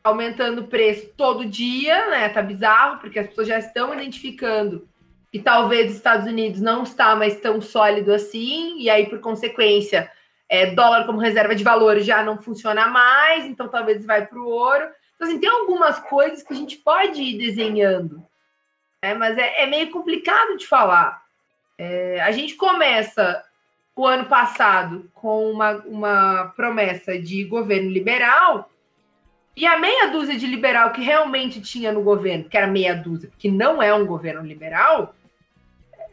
aumentando o preço todo dia, né? Tá bizarro, porque as pessoas já estão identificando que talvez os Estados Unidos não está mais tão sólido assim, e aí, por consequência, é, dólar como reserva de valor já não funciona mais, então talvez vai para o ouro. Então, assim, tem algumas coisas que a gente pode ir desenhando. É, mas é, é meio complicado de falar. É, a gente começa o ano passado com uma, uma promessa de governo liberal, e a meia dúzia de liberal que realmente tinha no governo, que era meia dúzia, que não é um governo liberal,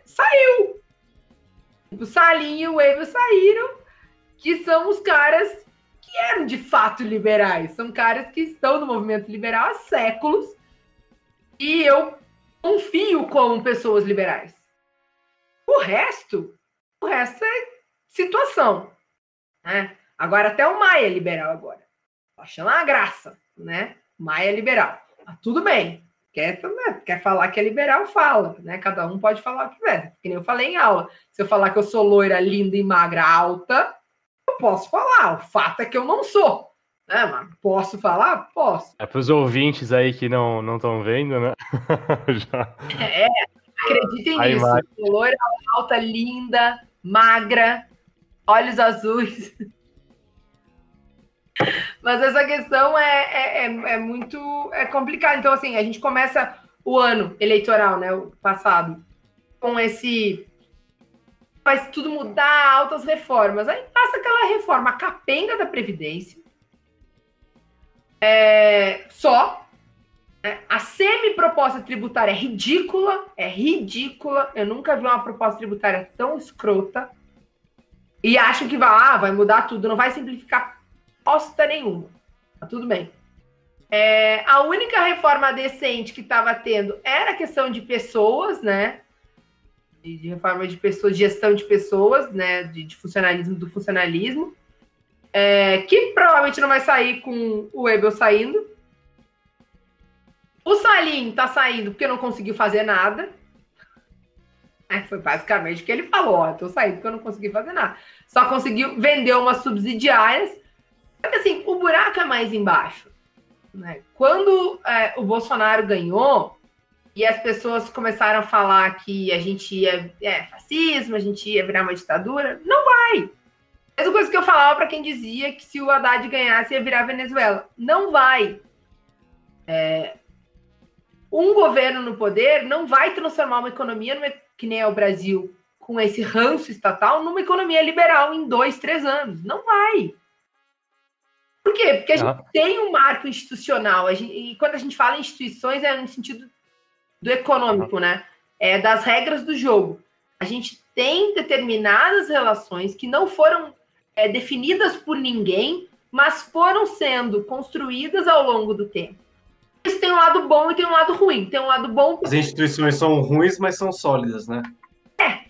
saiu. O Salim e o Evo saíram, que são os caras que eram de fato liberais. São caras que estão no movimento liberal há séculos. E eu confio como pessoas liberais. O resto, o resto é situação. Né? Agora até o Maia é liberal agora. Tá achando uma graça, né? Maia é liberal. Tá tudo bem. Quer, quer falar que é liberal, fala, né? Cada um pode falar o que quiser. Que nem eu falei em aula. Se eu falar que eu sou loira, linda e magra, alta, eu posso falar. O fato é que eu não sou. Né, mas posso falar? Posso. É para os ouvintes aí que não estão vendo, né? (laughs) É, acreditem aí, nisso. Loira, alta, linda, magra, olhos azuis. (laughs) Mas essa questão é, é, é, é muito é complicada. Então, assim, a gente começa o ano eleitoral, né? O passado, com esse. Faz tudo mudar, altas reformas. Aí passa aquela reforma capenga da Previdência. É, só. Né? A semi-proposta tributária é ridícula. É ridícula. Eu nunca vi uma proposta tributária tão escrota. E acho que vai, ah, vai mudar tudo, não vai simplificar bosta nenhuma. Tá tudo bem. É, a única reforma decente que estava tendo era a questão de pessoas, né? De, de, reforma de pessoas, gestão de pessoas, né? De, de funcionalismo do funcionalismo. É, que provavelmente não vai sair com o Ebel saindo. O Salim tá saindo porque não conseguiu fazer nada. É, foi basicamente o que ele falou: ó, tô saindo porque eu não consegui fazer nada. Só conseguiu vender umas subsidiárias que assim, o buraco é mais embaixo. Né? Quando é, o Bolsonaro ganhou e as pessoas começaram a falar que a gente ia é, fascismo, a gente ia virar uma ditadura, não vai. Mesma coisa que eu falava para quem dizia que se o Haddad ganhasse ia virar Venezuela. Não vai. É, um governo no poder não vai transformar uma economia, numa, que nem é o Brasil, com esse ranço estatal, numa economia liberal em dois, três anos. Não vai. Por quê? Porque a gente ah. tem um marco institucional. Gente, e quando a gente fala em instituições, é no sentido do econômico, né? É das regras do jogo. A gente tem determinadas relações que não foram é, definidas por ninguém, mas foram sendo construídas ao longo do tempo. Isso tem um lado bom e tem um lado ruim. Tem um lado bom. As instituições são ruins, mas são sólidas, né? É.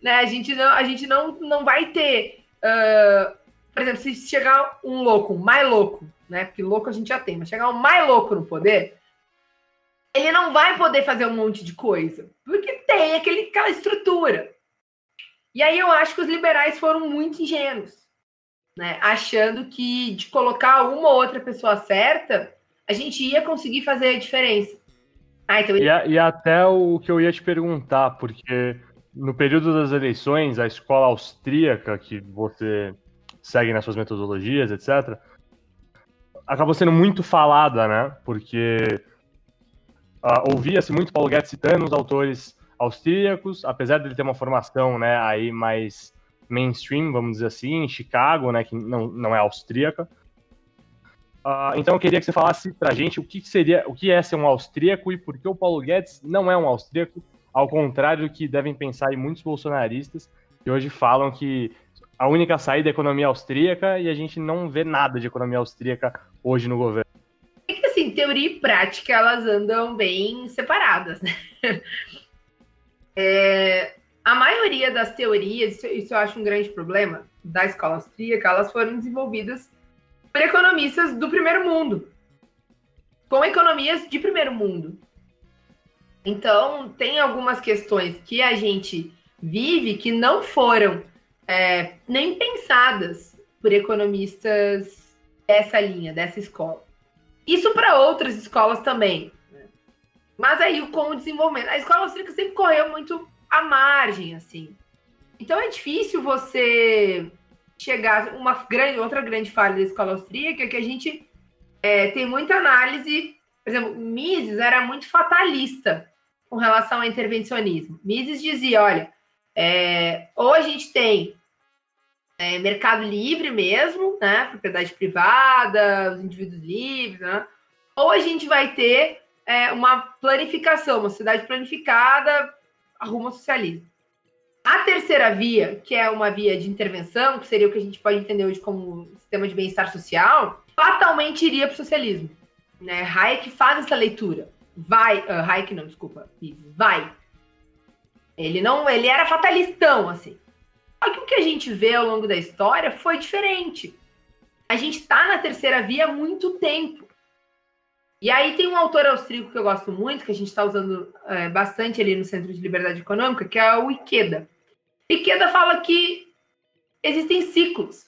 Né, a gente não, a gente não, não vai ter uh, por exemplo, se chegar um louco, um mais louco, né? Porque louco a gente já tem, mas chegar um mais louco no poder, ele não vai poder fazer um monte de coisa, porque tem aquele, aquela estrutura. E aí eu acho que os liberais foram muito ingênuos, né? Achando que de colocar uma ou outra pessoa certa, a gente ia conseguir fazer a diferença. Ah, então... e, e até o que eu ia te perguntar, porque no período das eleições, a escola austríaca que você seguem nas suas metodologias, etc., acabou sendo muito falada, né? Porque uh, ouvia-se muito Paulo Guedes citando os autores austríacos, apesar dele ter uma formação, né, aí mais mainstream, vamos dizer assim, em Chicago, né, que não, não é austríaca. Uh, então eu queria que você falasse pra gente o que seria, o que é ser um austríaco e por que o Paulo Guedes não é um austríaco, ao contrário do que devem pensar muitos bolsonaristas que hoje falam que a única saída é a economia austríaca e a gente não vê nada de economia austríaca hoje no governo. Assim, teoria e prática elas andam bem separadas, né? (laughs) É, a maioria das teorias, isso, isso eu acho um grande problema da escola austríaca, elas foram desenvolvidas por economistas do primeiro mundo, com economias de primeiro mundo. Então, tem algumas questões que a gente vive que não foram é, nem pensadas por economistas dessa linha, dessa escola. Isso para outras escolas também. Mas aí com o desenvolvimento. A escola austríaca sempre correu muito à margem, assim. Então é difícil você chegar. Uma grande, outra grande falha da escola austríaca é que a gente é, tem muita análise. Por exemplo, Mises era muito fatalista. com relação ao intervencionismo. Mises dizia, olha, é, ou a gente tem é, mercado livre mesmo, né, propriedade privada, os indivíduos livres, né, ou a gente vai ter é, uma planificação, uma sociedade planificada rumo ao socialismo. A terceira via, que é uma via de intervenção, que seria o que a gente pode entender hoje como sistema de bem-estar social, fatalmente iria para o socialismo. Né? Hayek faz essa leitura. Vai, uh, Hayek não, desculpa, vai. Ele não, ele era fatalistão, assim. Só que o que a gente vê ao longo da história foi diferente. A gente está na terceira via há muito tempo. E aí tem um autor austríaco que eu gosto muito, que a gente está usando é, bastante ali no Centro de Liberdade Econômica, que é o Ikeda. Ikeda fala que existem ciclos.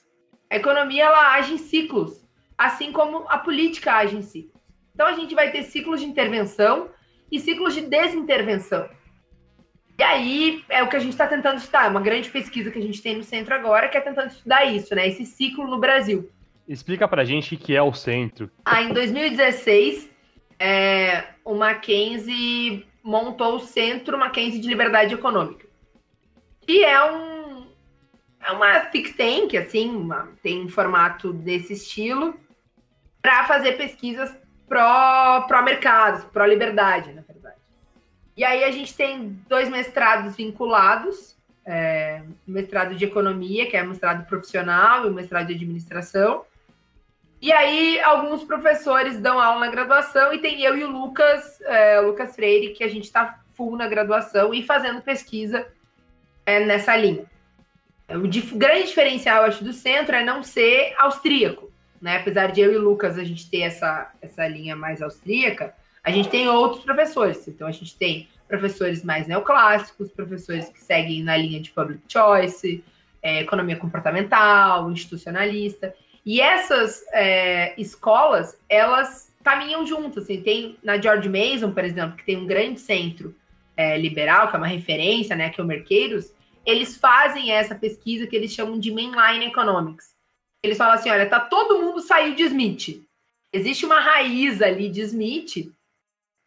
A economia ela age em ciclos, assim como a política age em ciclos. Então a gente vai ter ciclos de intervenção e ciclos de desintervenção. E aí é o que a gente está tentando estudar, é uma grande pesquisa que a gente tem no centro agora, que é tentando estudar isso, né? Esse ciclo no Brasil. Explica pra gente o que é o centro. Ah, em 2016, é, o Mackenzie montou o Centro Mackenzie de Liberdade Econômica. Que é um é uma think tank, assim, uma, tem um formato desse estilo, para fazer pesquisas pró, pró mercados, pró liberdade, na verdade. E aí a gente tem dois mestrados vinculados, é, mestrado de economia, que é mestrado profissional, e mestrado de administração, e aí, alguns professores dão aula na graduação e tem eu e o Lucas, é, Lucas Freire, que a gente está full na graduação e fazendo pesquisa é, nessa linha. O dif grande diferencial, acho, do centro é não ser austríaco, né? Apesar de eu e o Lucas a gente ter essa, essa linha mais austríaca, a gente tem outros professores. Então, a gente tem professores mais neoclássicos, professores que seguem na linha de public choice, é, economia comportamental, institucionalista. E essas é, escolas, elas caminham juntas. Assim, tem na George Mason, por exemplo, que tem um grande centro é, liberal, que é uma referência, né, que é o Merqueiros, eles fazem essa pesquisa que eles chamam de mainline economics. Eles falam assim, olha, tá todo mundo saiu de Smith. Existe uma raiz ali de Smith,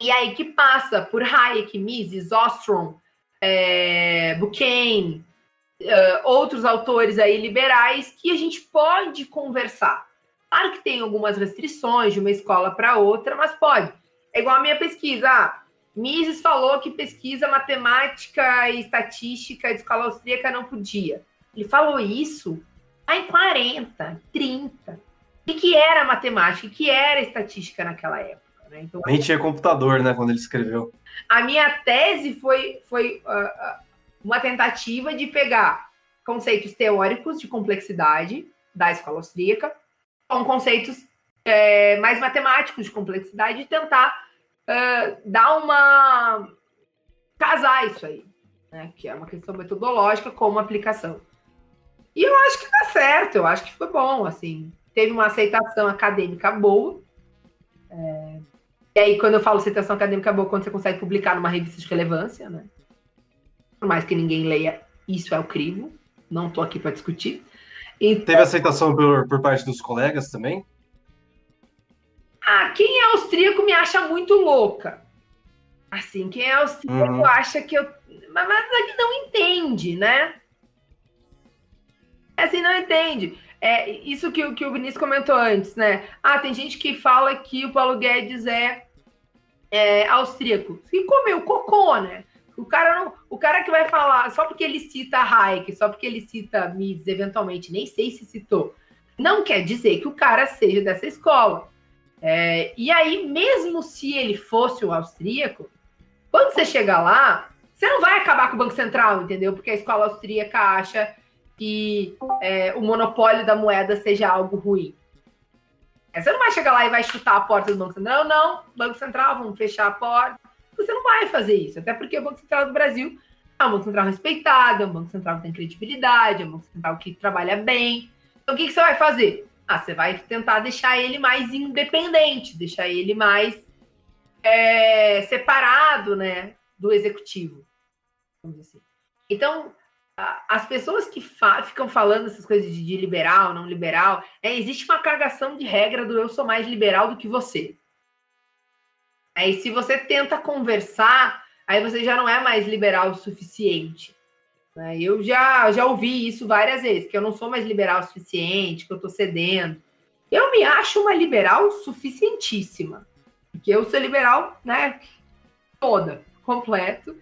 e aí que passa por Hayek, Mises, Ostrom, é, Buchanan, uh, outros autores aí liberais que a gente pode conversar. Claro que tem algumas restrições de uma escola para outra, mas pode. É igual a minha pesquisa. Ah, Mises falou que pesquisa matemática e estatística de escola austríaca não podia. Ele falou isso em 40, 30. O que era matemática? O que era estatística naquela época? Né? Então, Nem tinha computador, né, quando ele escreveu. A minha tese foi, foi uh, uma tentativa de pegar conceitos teóricos de complexidade da escola austríaca com conceitos é, mais matemáticos de complexidade e tentar uh, dar uma casar isso aí, né? Que é uma questão metodológica com uma aplicação. E eu acho que tá certo, eu acho que foi bom, assim, teve uma aceitação acadêmica boa. É... E aí, quando eu falo aceitação acadêmica boa, quando você consegue publicar numa revista de relevância, né? por mais que ninguém leia, isso é o crivo. Não estou aqui para discutir. Então, Teve aceitação por, por parte dos colegas também? Ah, quem é austríaco me acha muito louca. Assim, quem é austríaco uhum. acha que eu. Mas, mas é que não entende, né? É assim, não entende. É isso que, que o Vinícius comentou antes, né? Ah, tem gente que fala que o Paulo Guedes é, é austríaco. E comeu cocô, né? O cara não, o cara que vai falar só porque ele cita Hayek, só porque ele cita Mises, eventualmente, nem sei se citou, não quer dizer que o cara seja dessa escola. É, e aí, mesmo se ele fosse o austríaco, quando você chegar lá, você não vai acabar com o Banco Central, entendeu? Porque a escola austríaca acha que é, o monopólio da moeda seja algo ruim. É, você não vai chegar lá e vai chutar a porta do Banco Central. Não, não, Banco Central, vamos fechar a porta você não vai fazer isso, até porque o Banco Central do Brasil é um Banco Central respeitado, é um Banco Central que tem credibilidade, é um Banco Central que trabalha bem. Então, o que, que você vai fazer? Ah, você vai tentar deixar ele mais independente, deixar ele mais é, separado né, do executivo. Vamos dizer assim. Então, as pessoas que fa ficam falando essas coisas de, de liberal, não liberal, é, existe uma cagação de regra do eu sou mais liberal do que você. Aí, se você tenta conversar, aí você já não é mais liberal o suficiente. Né? Eu já, já ouvi isso várias vezes, que eu não sou mais liberal o suficiente, que eu estou cedendo. Eu me acho uma liberal suficientíssima, porque eu sou liberal, né, toda, completo,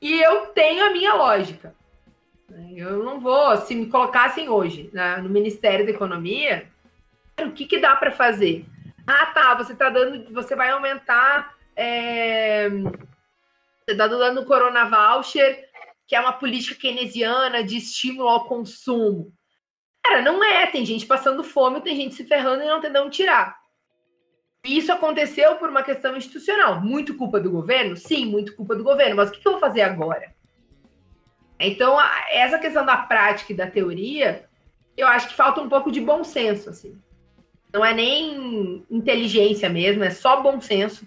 e eu tenho a minha lógica. Eu não vou, se me colocassem hoje né, no Ministério da Economia, o que, que dá para fazer? Ah, tá, você tá dando, você vai aumentar, é, você tá dando Corona Voucher, que é uma política keynesiana de estímulo ao consumo. Cara, não é, tem gente passando fome, tem gente se ferrando e não tem de onde tirar. Isso aconteceu por uma questão institucional. Muito culpa do governo? Sim, muito culpa do governo. Mas o que eu vou fazer agora? Então, essa questão da prática e da teoria, eu acho que falta um pouco de bom senso, assim. Não é nem inteligência mesmo, é só bom senso.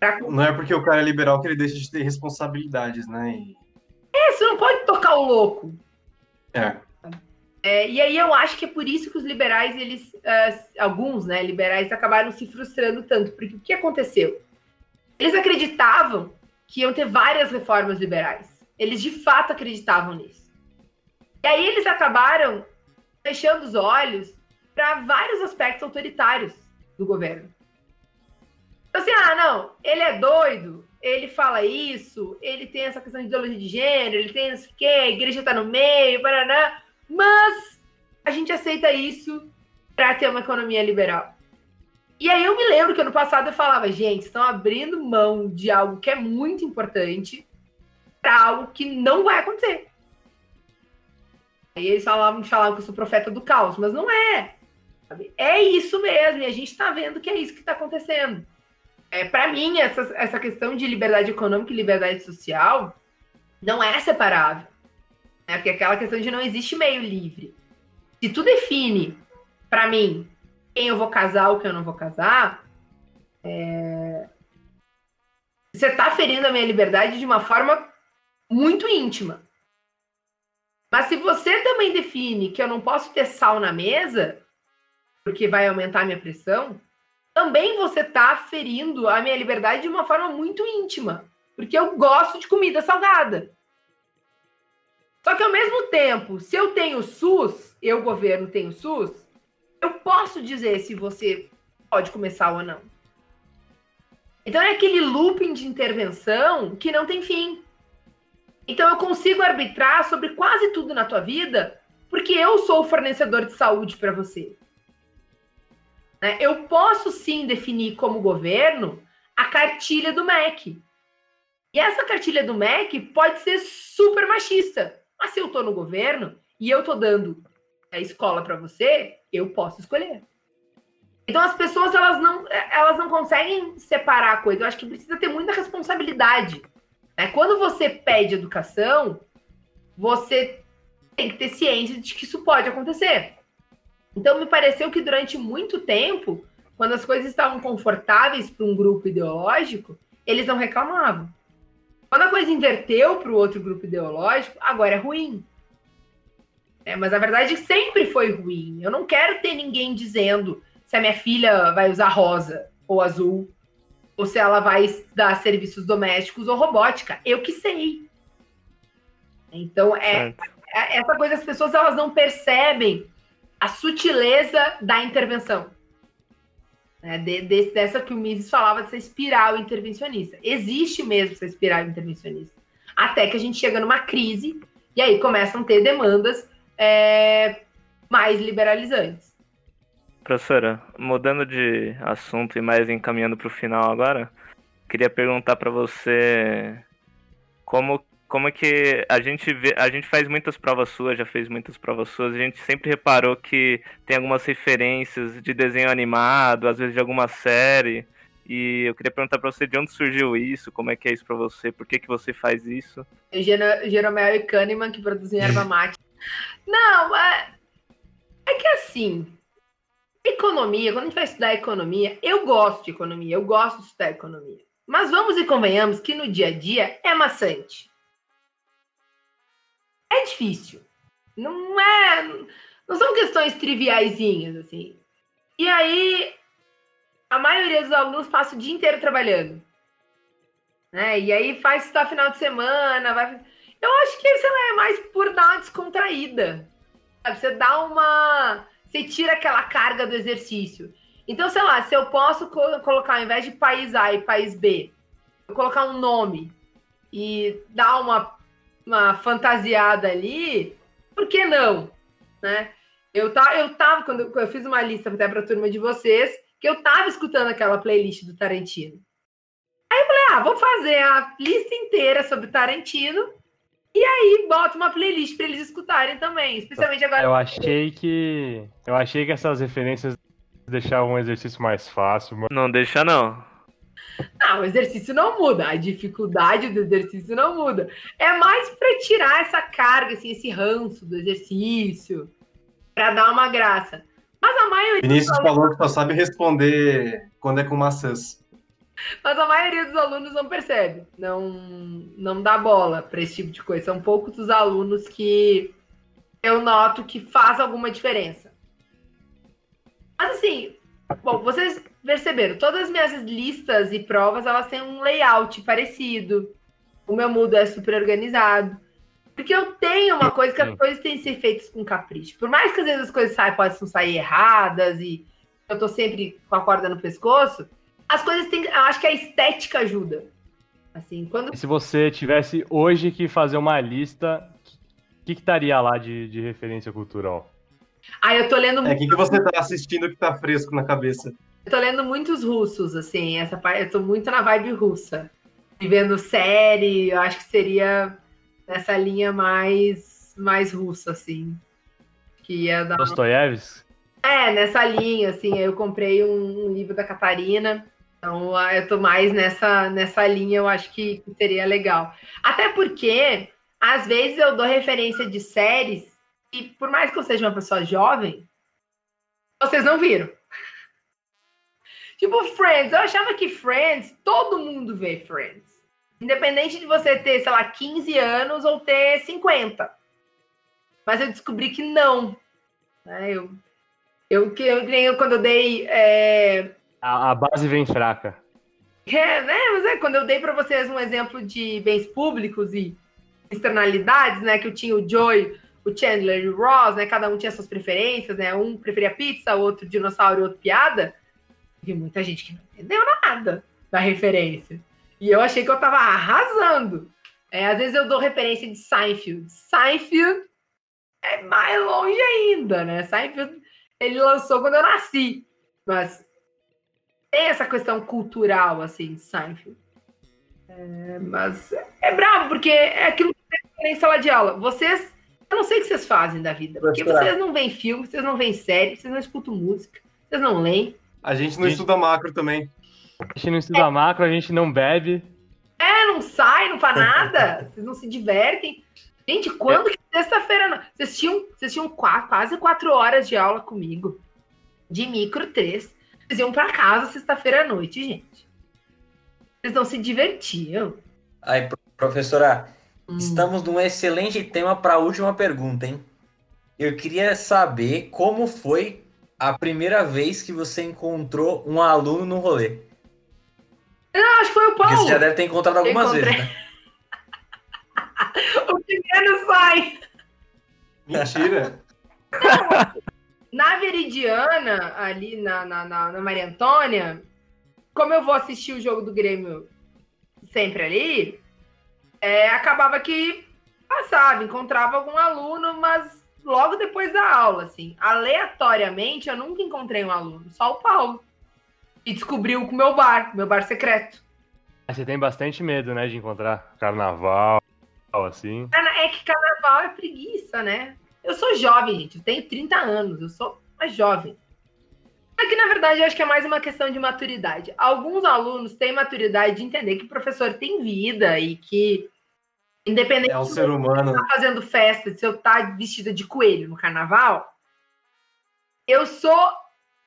Pra... Não é porque o cara é liberal que ele deixa de ter responsabilidades, né? E... É, você não pode tocar o louco. É. é. e aí eu acho que é por isso que os liberais, eles, uh, alguns, né, liberais acabaram se frustrando tanto, porque o que aconteceu? Eles acreditavam que iam ter várias reformas liberais. Eles de fato acreditavam nisso. E aí eles acabaram fechando os olhos para vários aspectos autoritários do governo. Então, assim, ah, não, ele é doido, ele fala isso, ele tem essa questão de ideologia de gênero, ele tem isso que, a igreja tá no meio, paraná, mas a gente aceita isso para ter uma economia liberal. E aí eu me lembro que ano passado eu falava, gente, estão abrindo mão de algo que é muito importante algo que não vai acontecer. Aí eles falavam, falavam que eu sou profeta do caos, mas não é. Sabe? É isso mesmo, e a gente está vendo que é isso que está acontecendo. É, para mim, essa, essa questão de liberdade econômica e liberdade social não é separável. Né? Porque aquela questão de não existe meio livre. Se tu define, para mim, quem eu vou casar ou quem eu não vou casar, é... você está ferindo a minha liberdade de uma forma muito íntima. Mas se você também define que eu não posso ter sal na mesa, porque vai aumentar a minha pressão, também você está ferindo a minha liberdade de uma forma muito íntima, porque eu gosto de comida salgada. Só que ao mesmo tempo, se eu tenho SUS, eu governo tenho SUS, eu posso dizer se você pode começar ou não. Então é aquele looping de intervenção que não tem fim. Então eu consigo arbitrar sobre quase tudo na tua vida, porque eu sou o fornecedor de saúde para você. Né? Eu posso sim definir como governo a cartilha do MEC. E essa cartilha do MEC pode ser super machista. Mas se eu estou no governo e eu estou dando a escola para você, eu posso escolher. Então as pessoas elas não, elas não conseguem separar a coisa. Eu acho que precisa ter muita responsabilidade. Né? Quando você pede educação, você tem que ter ciência de que isso pode acontecer. Então, me pareceu que durante muito tempo, quando as coisas estavam confortáveis para um grupo ideológico, eles não reclamavam. Quando a coisa inverteu para o outro grupo ideológico, agora é ruim. É, mas a verdade sempre foi ruim. Eu não quero ter ninguém dizendo se a minha filha vai usar rosa ou azul, ou se ela vai dar serviços domésticos ou robótica. Eu que sei. Então, é, é essa coisa, as pessoas elas não percebem a sutileza da intervenção. Né? De, de, dessa que o Mises falava, dessa espiral intervencionista. Existe mesmo essa espiral intervencionista. Até que a gente chega numa crise e aí começam a ter demandas é, mais liberalizantes. Professora, mudando de assunto e mais encaminhando para o final agora, queria perguntar para você como como é que a gente vê, a gente faz muitas provas suas, já fez muitas provas suas, a gente sempre reparou que tem algumas referências de desenho animado, às vezes de alguma série. E eu queria perguntar para você de onde surgiu isso, como é que é isso para você, por que que você faz isso? Jeromel e Kahneman que produzem erva (laughs) mate. Não, é, é que assim, economia, quando a gente vai estudar economia, eu gosto de economia, eu gosto de estudar economia. Mas vamos e convenhamos que no dia a dia é maçante é difícil. Não é. Não são questões triviaisinhas, assim. E aí, a maioria dos alunos passa o dia inteiro trabalhando. Né? E aí faz no final de semana, vai. Eu acho que, sei lá, é mais por dar uma descontraída. Você dá uma. Você tira aquela carga do exercício. Então, sei lá, se eu posso co colocar, ao invés de país A e país B, eu colocar um nome e dar uma, uma fantasiada ali, por que não? Né? Eu, tá, eu tava, quando eu fiz uma lista até para a turma de vocês, que eu tava escutando aquela playlist do Tarantino. Aí eu falei, ah, vou fazer a lista inteira sobre Tarantino e aí bota uma playlist para eles escutarem também, especialmente agora. Eu achei que eu achei que essas referências deixavam o exercício mais fácil. Mas... Não deixa não. Não, o exercício não muda, a dificuldade do exercício não muda. É mais para tirar essa carga, assim, esse ranço do exercício, para dar uma graça. Mas a maioria. Vinícius falou que só sabe responder quando é com maçãs. Mas a maioria dos alunos não percebe, não, não dá bola para esse tipo de coisa. São poucos os alunos que eu noto que faz alguma diferença. Mas assim, bom, vocês perceberam, todas as minhas listas e provas, elas têm um layout parecido. O meu mudo é super organizado. Porque eu tenho uma coisa que as coisas têm que ser feitas com capricho. Por mais que às vezes as coisas saem, possam sair erradas e eu tô sempre com a corda no pescoço, as coisas têm. Eu acho que a estética ajuda. Assim, quando... Se você tivesse hoje que fazer uma lista, o que, que estaria lá de, de referência cultural? Ah, eu tô lendo. É, o que, que você tá assistindo que tá fresco na cabeça? Eu tô lendo muitos russos, assim, essa parte, eu tô muito na vibe russa. Vivendo série, eu acho que seria nessa linha mais, mais russa, assim. Que ia dar. Dostoiévski? É, nessa linha, assim. Eu comprei um, um, livro da Catarina. Então, eu tô mais nessa, nessa linha, eu acho que seria legal. Até porque, às vezes, eu dou referência de séries, e por mais que eu seja uma pessoa jovem, vocês não viram. (laughs) Tipo, Friends, eu achava que Friends, todo mundo vê Friends. Independente de você ter, sei lá, 15 anos ou ter 50. Mas eu descobri que não. Né? Eu, eu, eu, eu quando eu dei. É... A, a, base vem fraca. É, né? Mas é, quando eu dei para vocês um exemplo de bens públicos e externalidades, né? Que eu tinha o Joy, o Chandler e o Ross, né? Cada um tinha suas preferências, né? Um preferia pizza, outro dinossauro, outro piada. Vi muita gente que não entendeu nada da referência. E eu achei que eu tava arrasando. É, às vezes eu dou referência de Seinfeld. Seinfeld é mais longe ainda, né? Seinfeld ele lançou quando eu nasci. Mas tem essa questão cultural, assim, de Seinfeld. É, mas é bravo, porque é aquilo que tem em sala de aula. Vocês, eu não sei o que vocês fazem da vida. Porque vocês não veem filme, vocês não veem série, vocês não escutam música, vocês não leem. A gente não a gente... estuda macro também. A gente não estuda é. macro, a gente não bebe. É, não sai, não faz nada. Vocês não se divertem. Gente, quando é. que sexta-feira? Vocês tinham, vocês tinham quase quatro horas de aula comigo. De micro três. Vocês iam pra casa sexta-feira à noite, gente. Vocês não se divertiam. Aí, professora, hum. estamos num excelente tema para a última pergunta, hein? Eu queria saber como foi a primeira vez que você encontrou um aluno no rolê? Não, acho que foi o Paulo. Porque você já deve ter encontrado algumas vezes, né? (laughs) o primeiro sai. Mentira. (laughs) na Veridiana, ali na, na, na, na Maria Antônia, como eu vou assistir o jogo do Grêmio sempre ali, é, acabava que passava, encontrava algum aluno, mas logo depois da aula, assim. Aleatoriamente, eu nunca encontrei um aluno, só o Paulo. E descobriu o meu bar, meu bar secreto. Você tem bastante medo, né, de encontrar carnaval, assim. É que carnaval é preguiça, né? Eu sou jovem, gente. Eu tenho 30 anos, eu sou mais jovem. É que, na verdade, eu acho que é mais uma questão de maturidade. Alguns alunos têm maturidade de entender que o professor tem vida e que Independente é um ser humano. tá fazendo festa, se eu tá vestida de coelho no carnaval, eu sou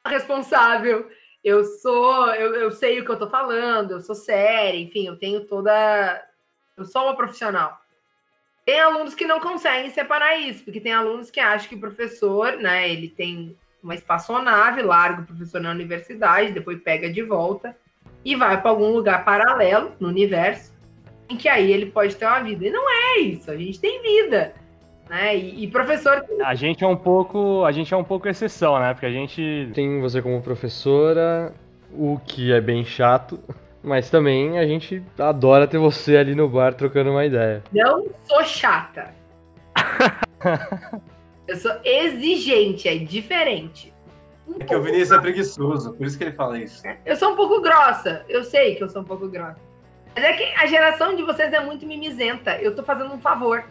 responsável, eu sou, eu, eu sei o que eu tô falando, eu sou séria, enfim, eu tenho toda. Eu sou uma profissional. Tem alunos que não conseguem separar isso, porque tem alunos que acham que o professor, né, ele tem uma espaçonave, larga o professor na universidade, depois pega de volta e vai para algum lugar paralelo no universo em que aí ele pode ter uma vida. E não é isso, a gente tem vida. Né? E, e professor. A gente é um pouco. A gente é um pouco exceção, né? Porque a gente tem você como professora, o que é bem chato. Mas também a gente adora ter você ali no bar trocando uma ideia. Não sou chata. (laughs) eu sou exigente, é diferente. Um é que o Vinícius é preguiçoso, por isso que ele fala isso. Eu sou um pouco grossa, eu sei que eu sou um pouco grossa. Mas é que a geração de vocês é muito mimizenta. Eu tô fazendo um favor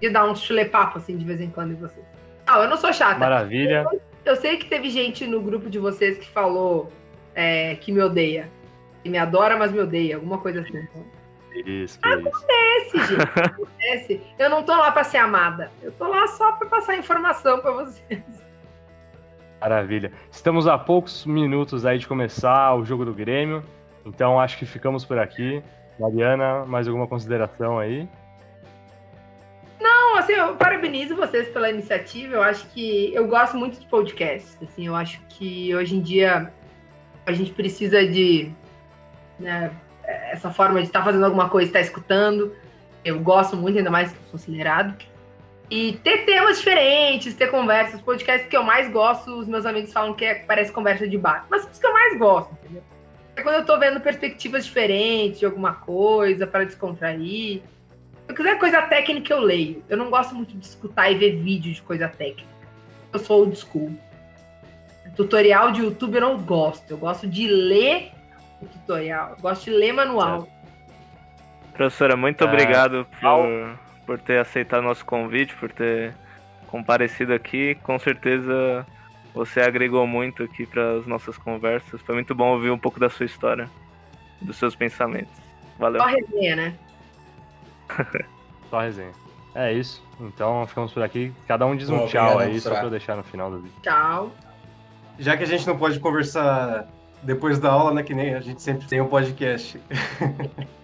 de dar um chulepapo assim de vez em quando em vocês. Não, eu não sou chata. Maravilha. Eu, eu sei que teve gente no grupo de vocês que falou é, que me odeia. Que me adora, mas me odeia. Alguma coisa assim. Isso, acontece, isso. gente. (laughs) Acontece. Eu não tô lá para ser amada. Eu tô lá só para passar informação para vocês. Maravilha. Estamos a poucos minutos aí de começar o jogo do Grêmio. Então acho que ficamos por aqui. Mariana, mais alguma consideração aí? Não, assim, eu parabenizo vocês pela iniciativa. Eu acho que eu gosto muito de podcasts. Assim, eu acho que hoje em dia a gente precisa de né, essa forma de estar tá fazendo alguma coisa, estar tá escutando. Eu gosto muito, ainda mais que sou acelerado. E ter temas diferentes, ter conversas, podcasts que eu mais gosto, os meus amigos falam que é, parece conversa de bar. Mas os que eu mais gosto, entendeu? É quando eu tô vendo perspectivas diferentes de alguma coisa para descontrair. Se eu quiser coisa técnica, eu leio. Eu não gosto muito de escutar e ver vídeo de coisa técnica. Eu sou old school. Tutorial de YouTube eu não gosto. Eu gosto de ler o tutorial. Eu gosto de ler manual. Professora, muito é, obrigado por, por ter aceitado nosso convite, por ter comparecido aqui. Com certeza você agregou muito aqui para as nossas conversas. Foi muito bom ouvir um pouco da sua história, dos seus pensamentos. Valeu. Só resenha, né? (laughs) Só resenha. É isso. Então ficamos por aqui. Cada um diz um Bom, tchau aí, só para deixar no final do vídeo. Tchau. Já que a gente não pode conversar depois da aula, né? Que nem a gente sempre tem um podcast. (laughs)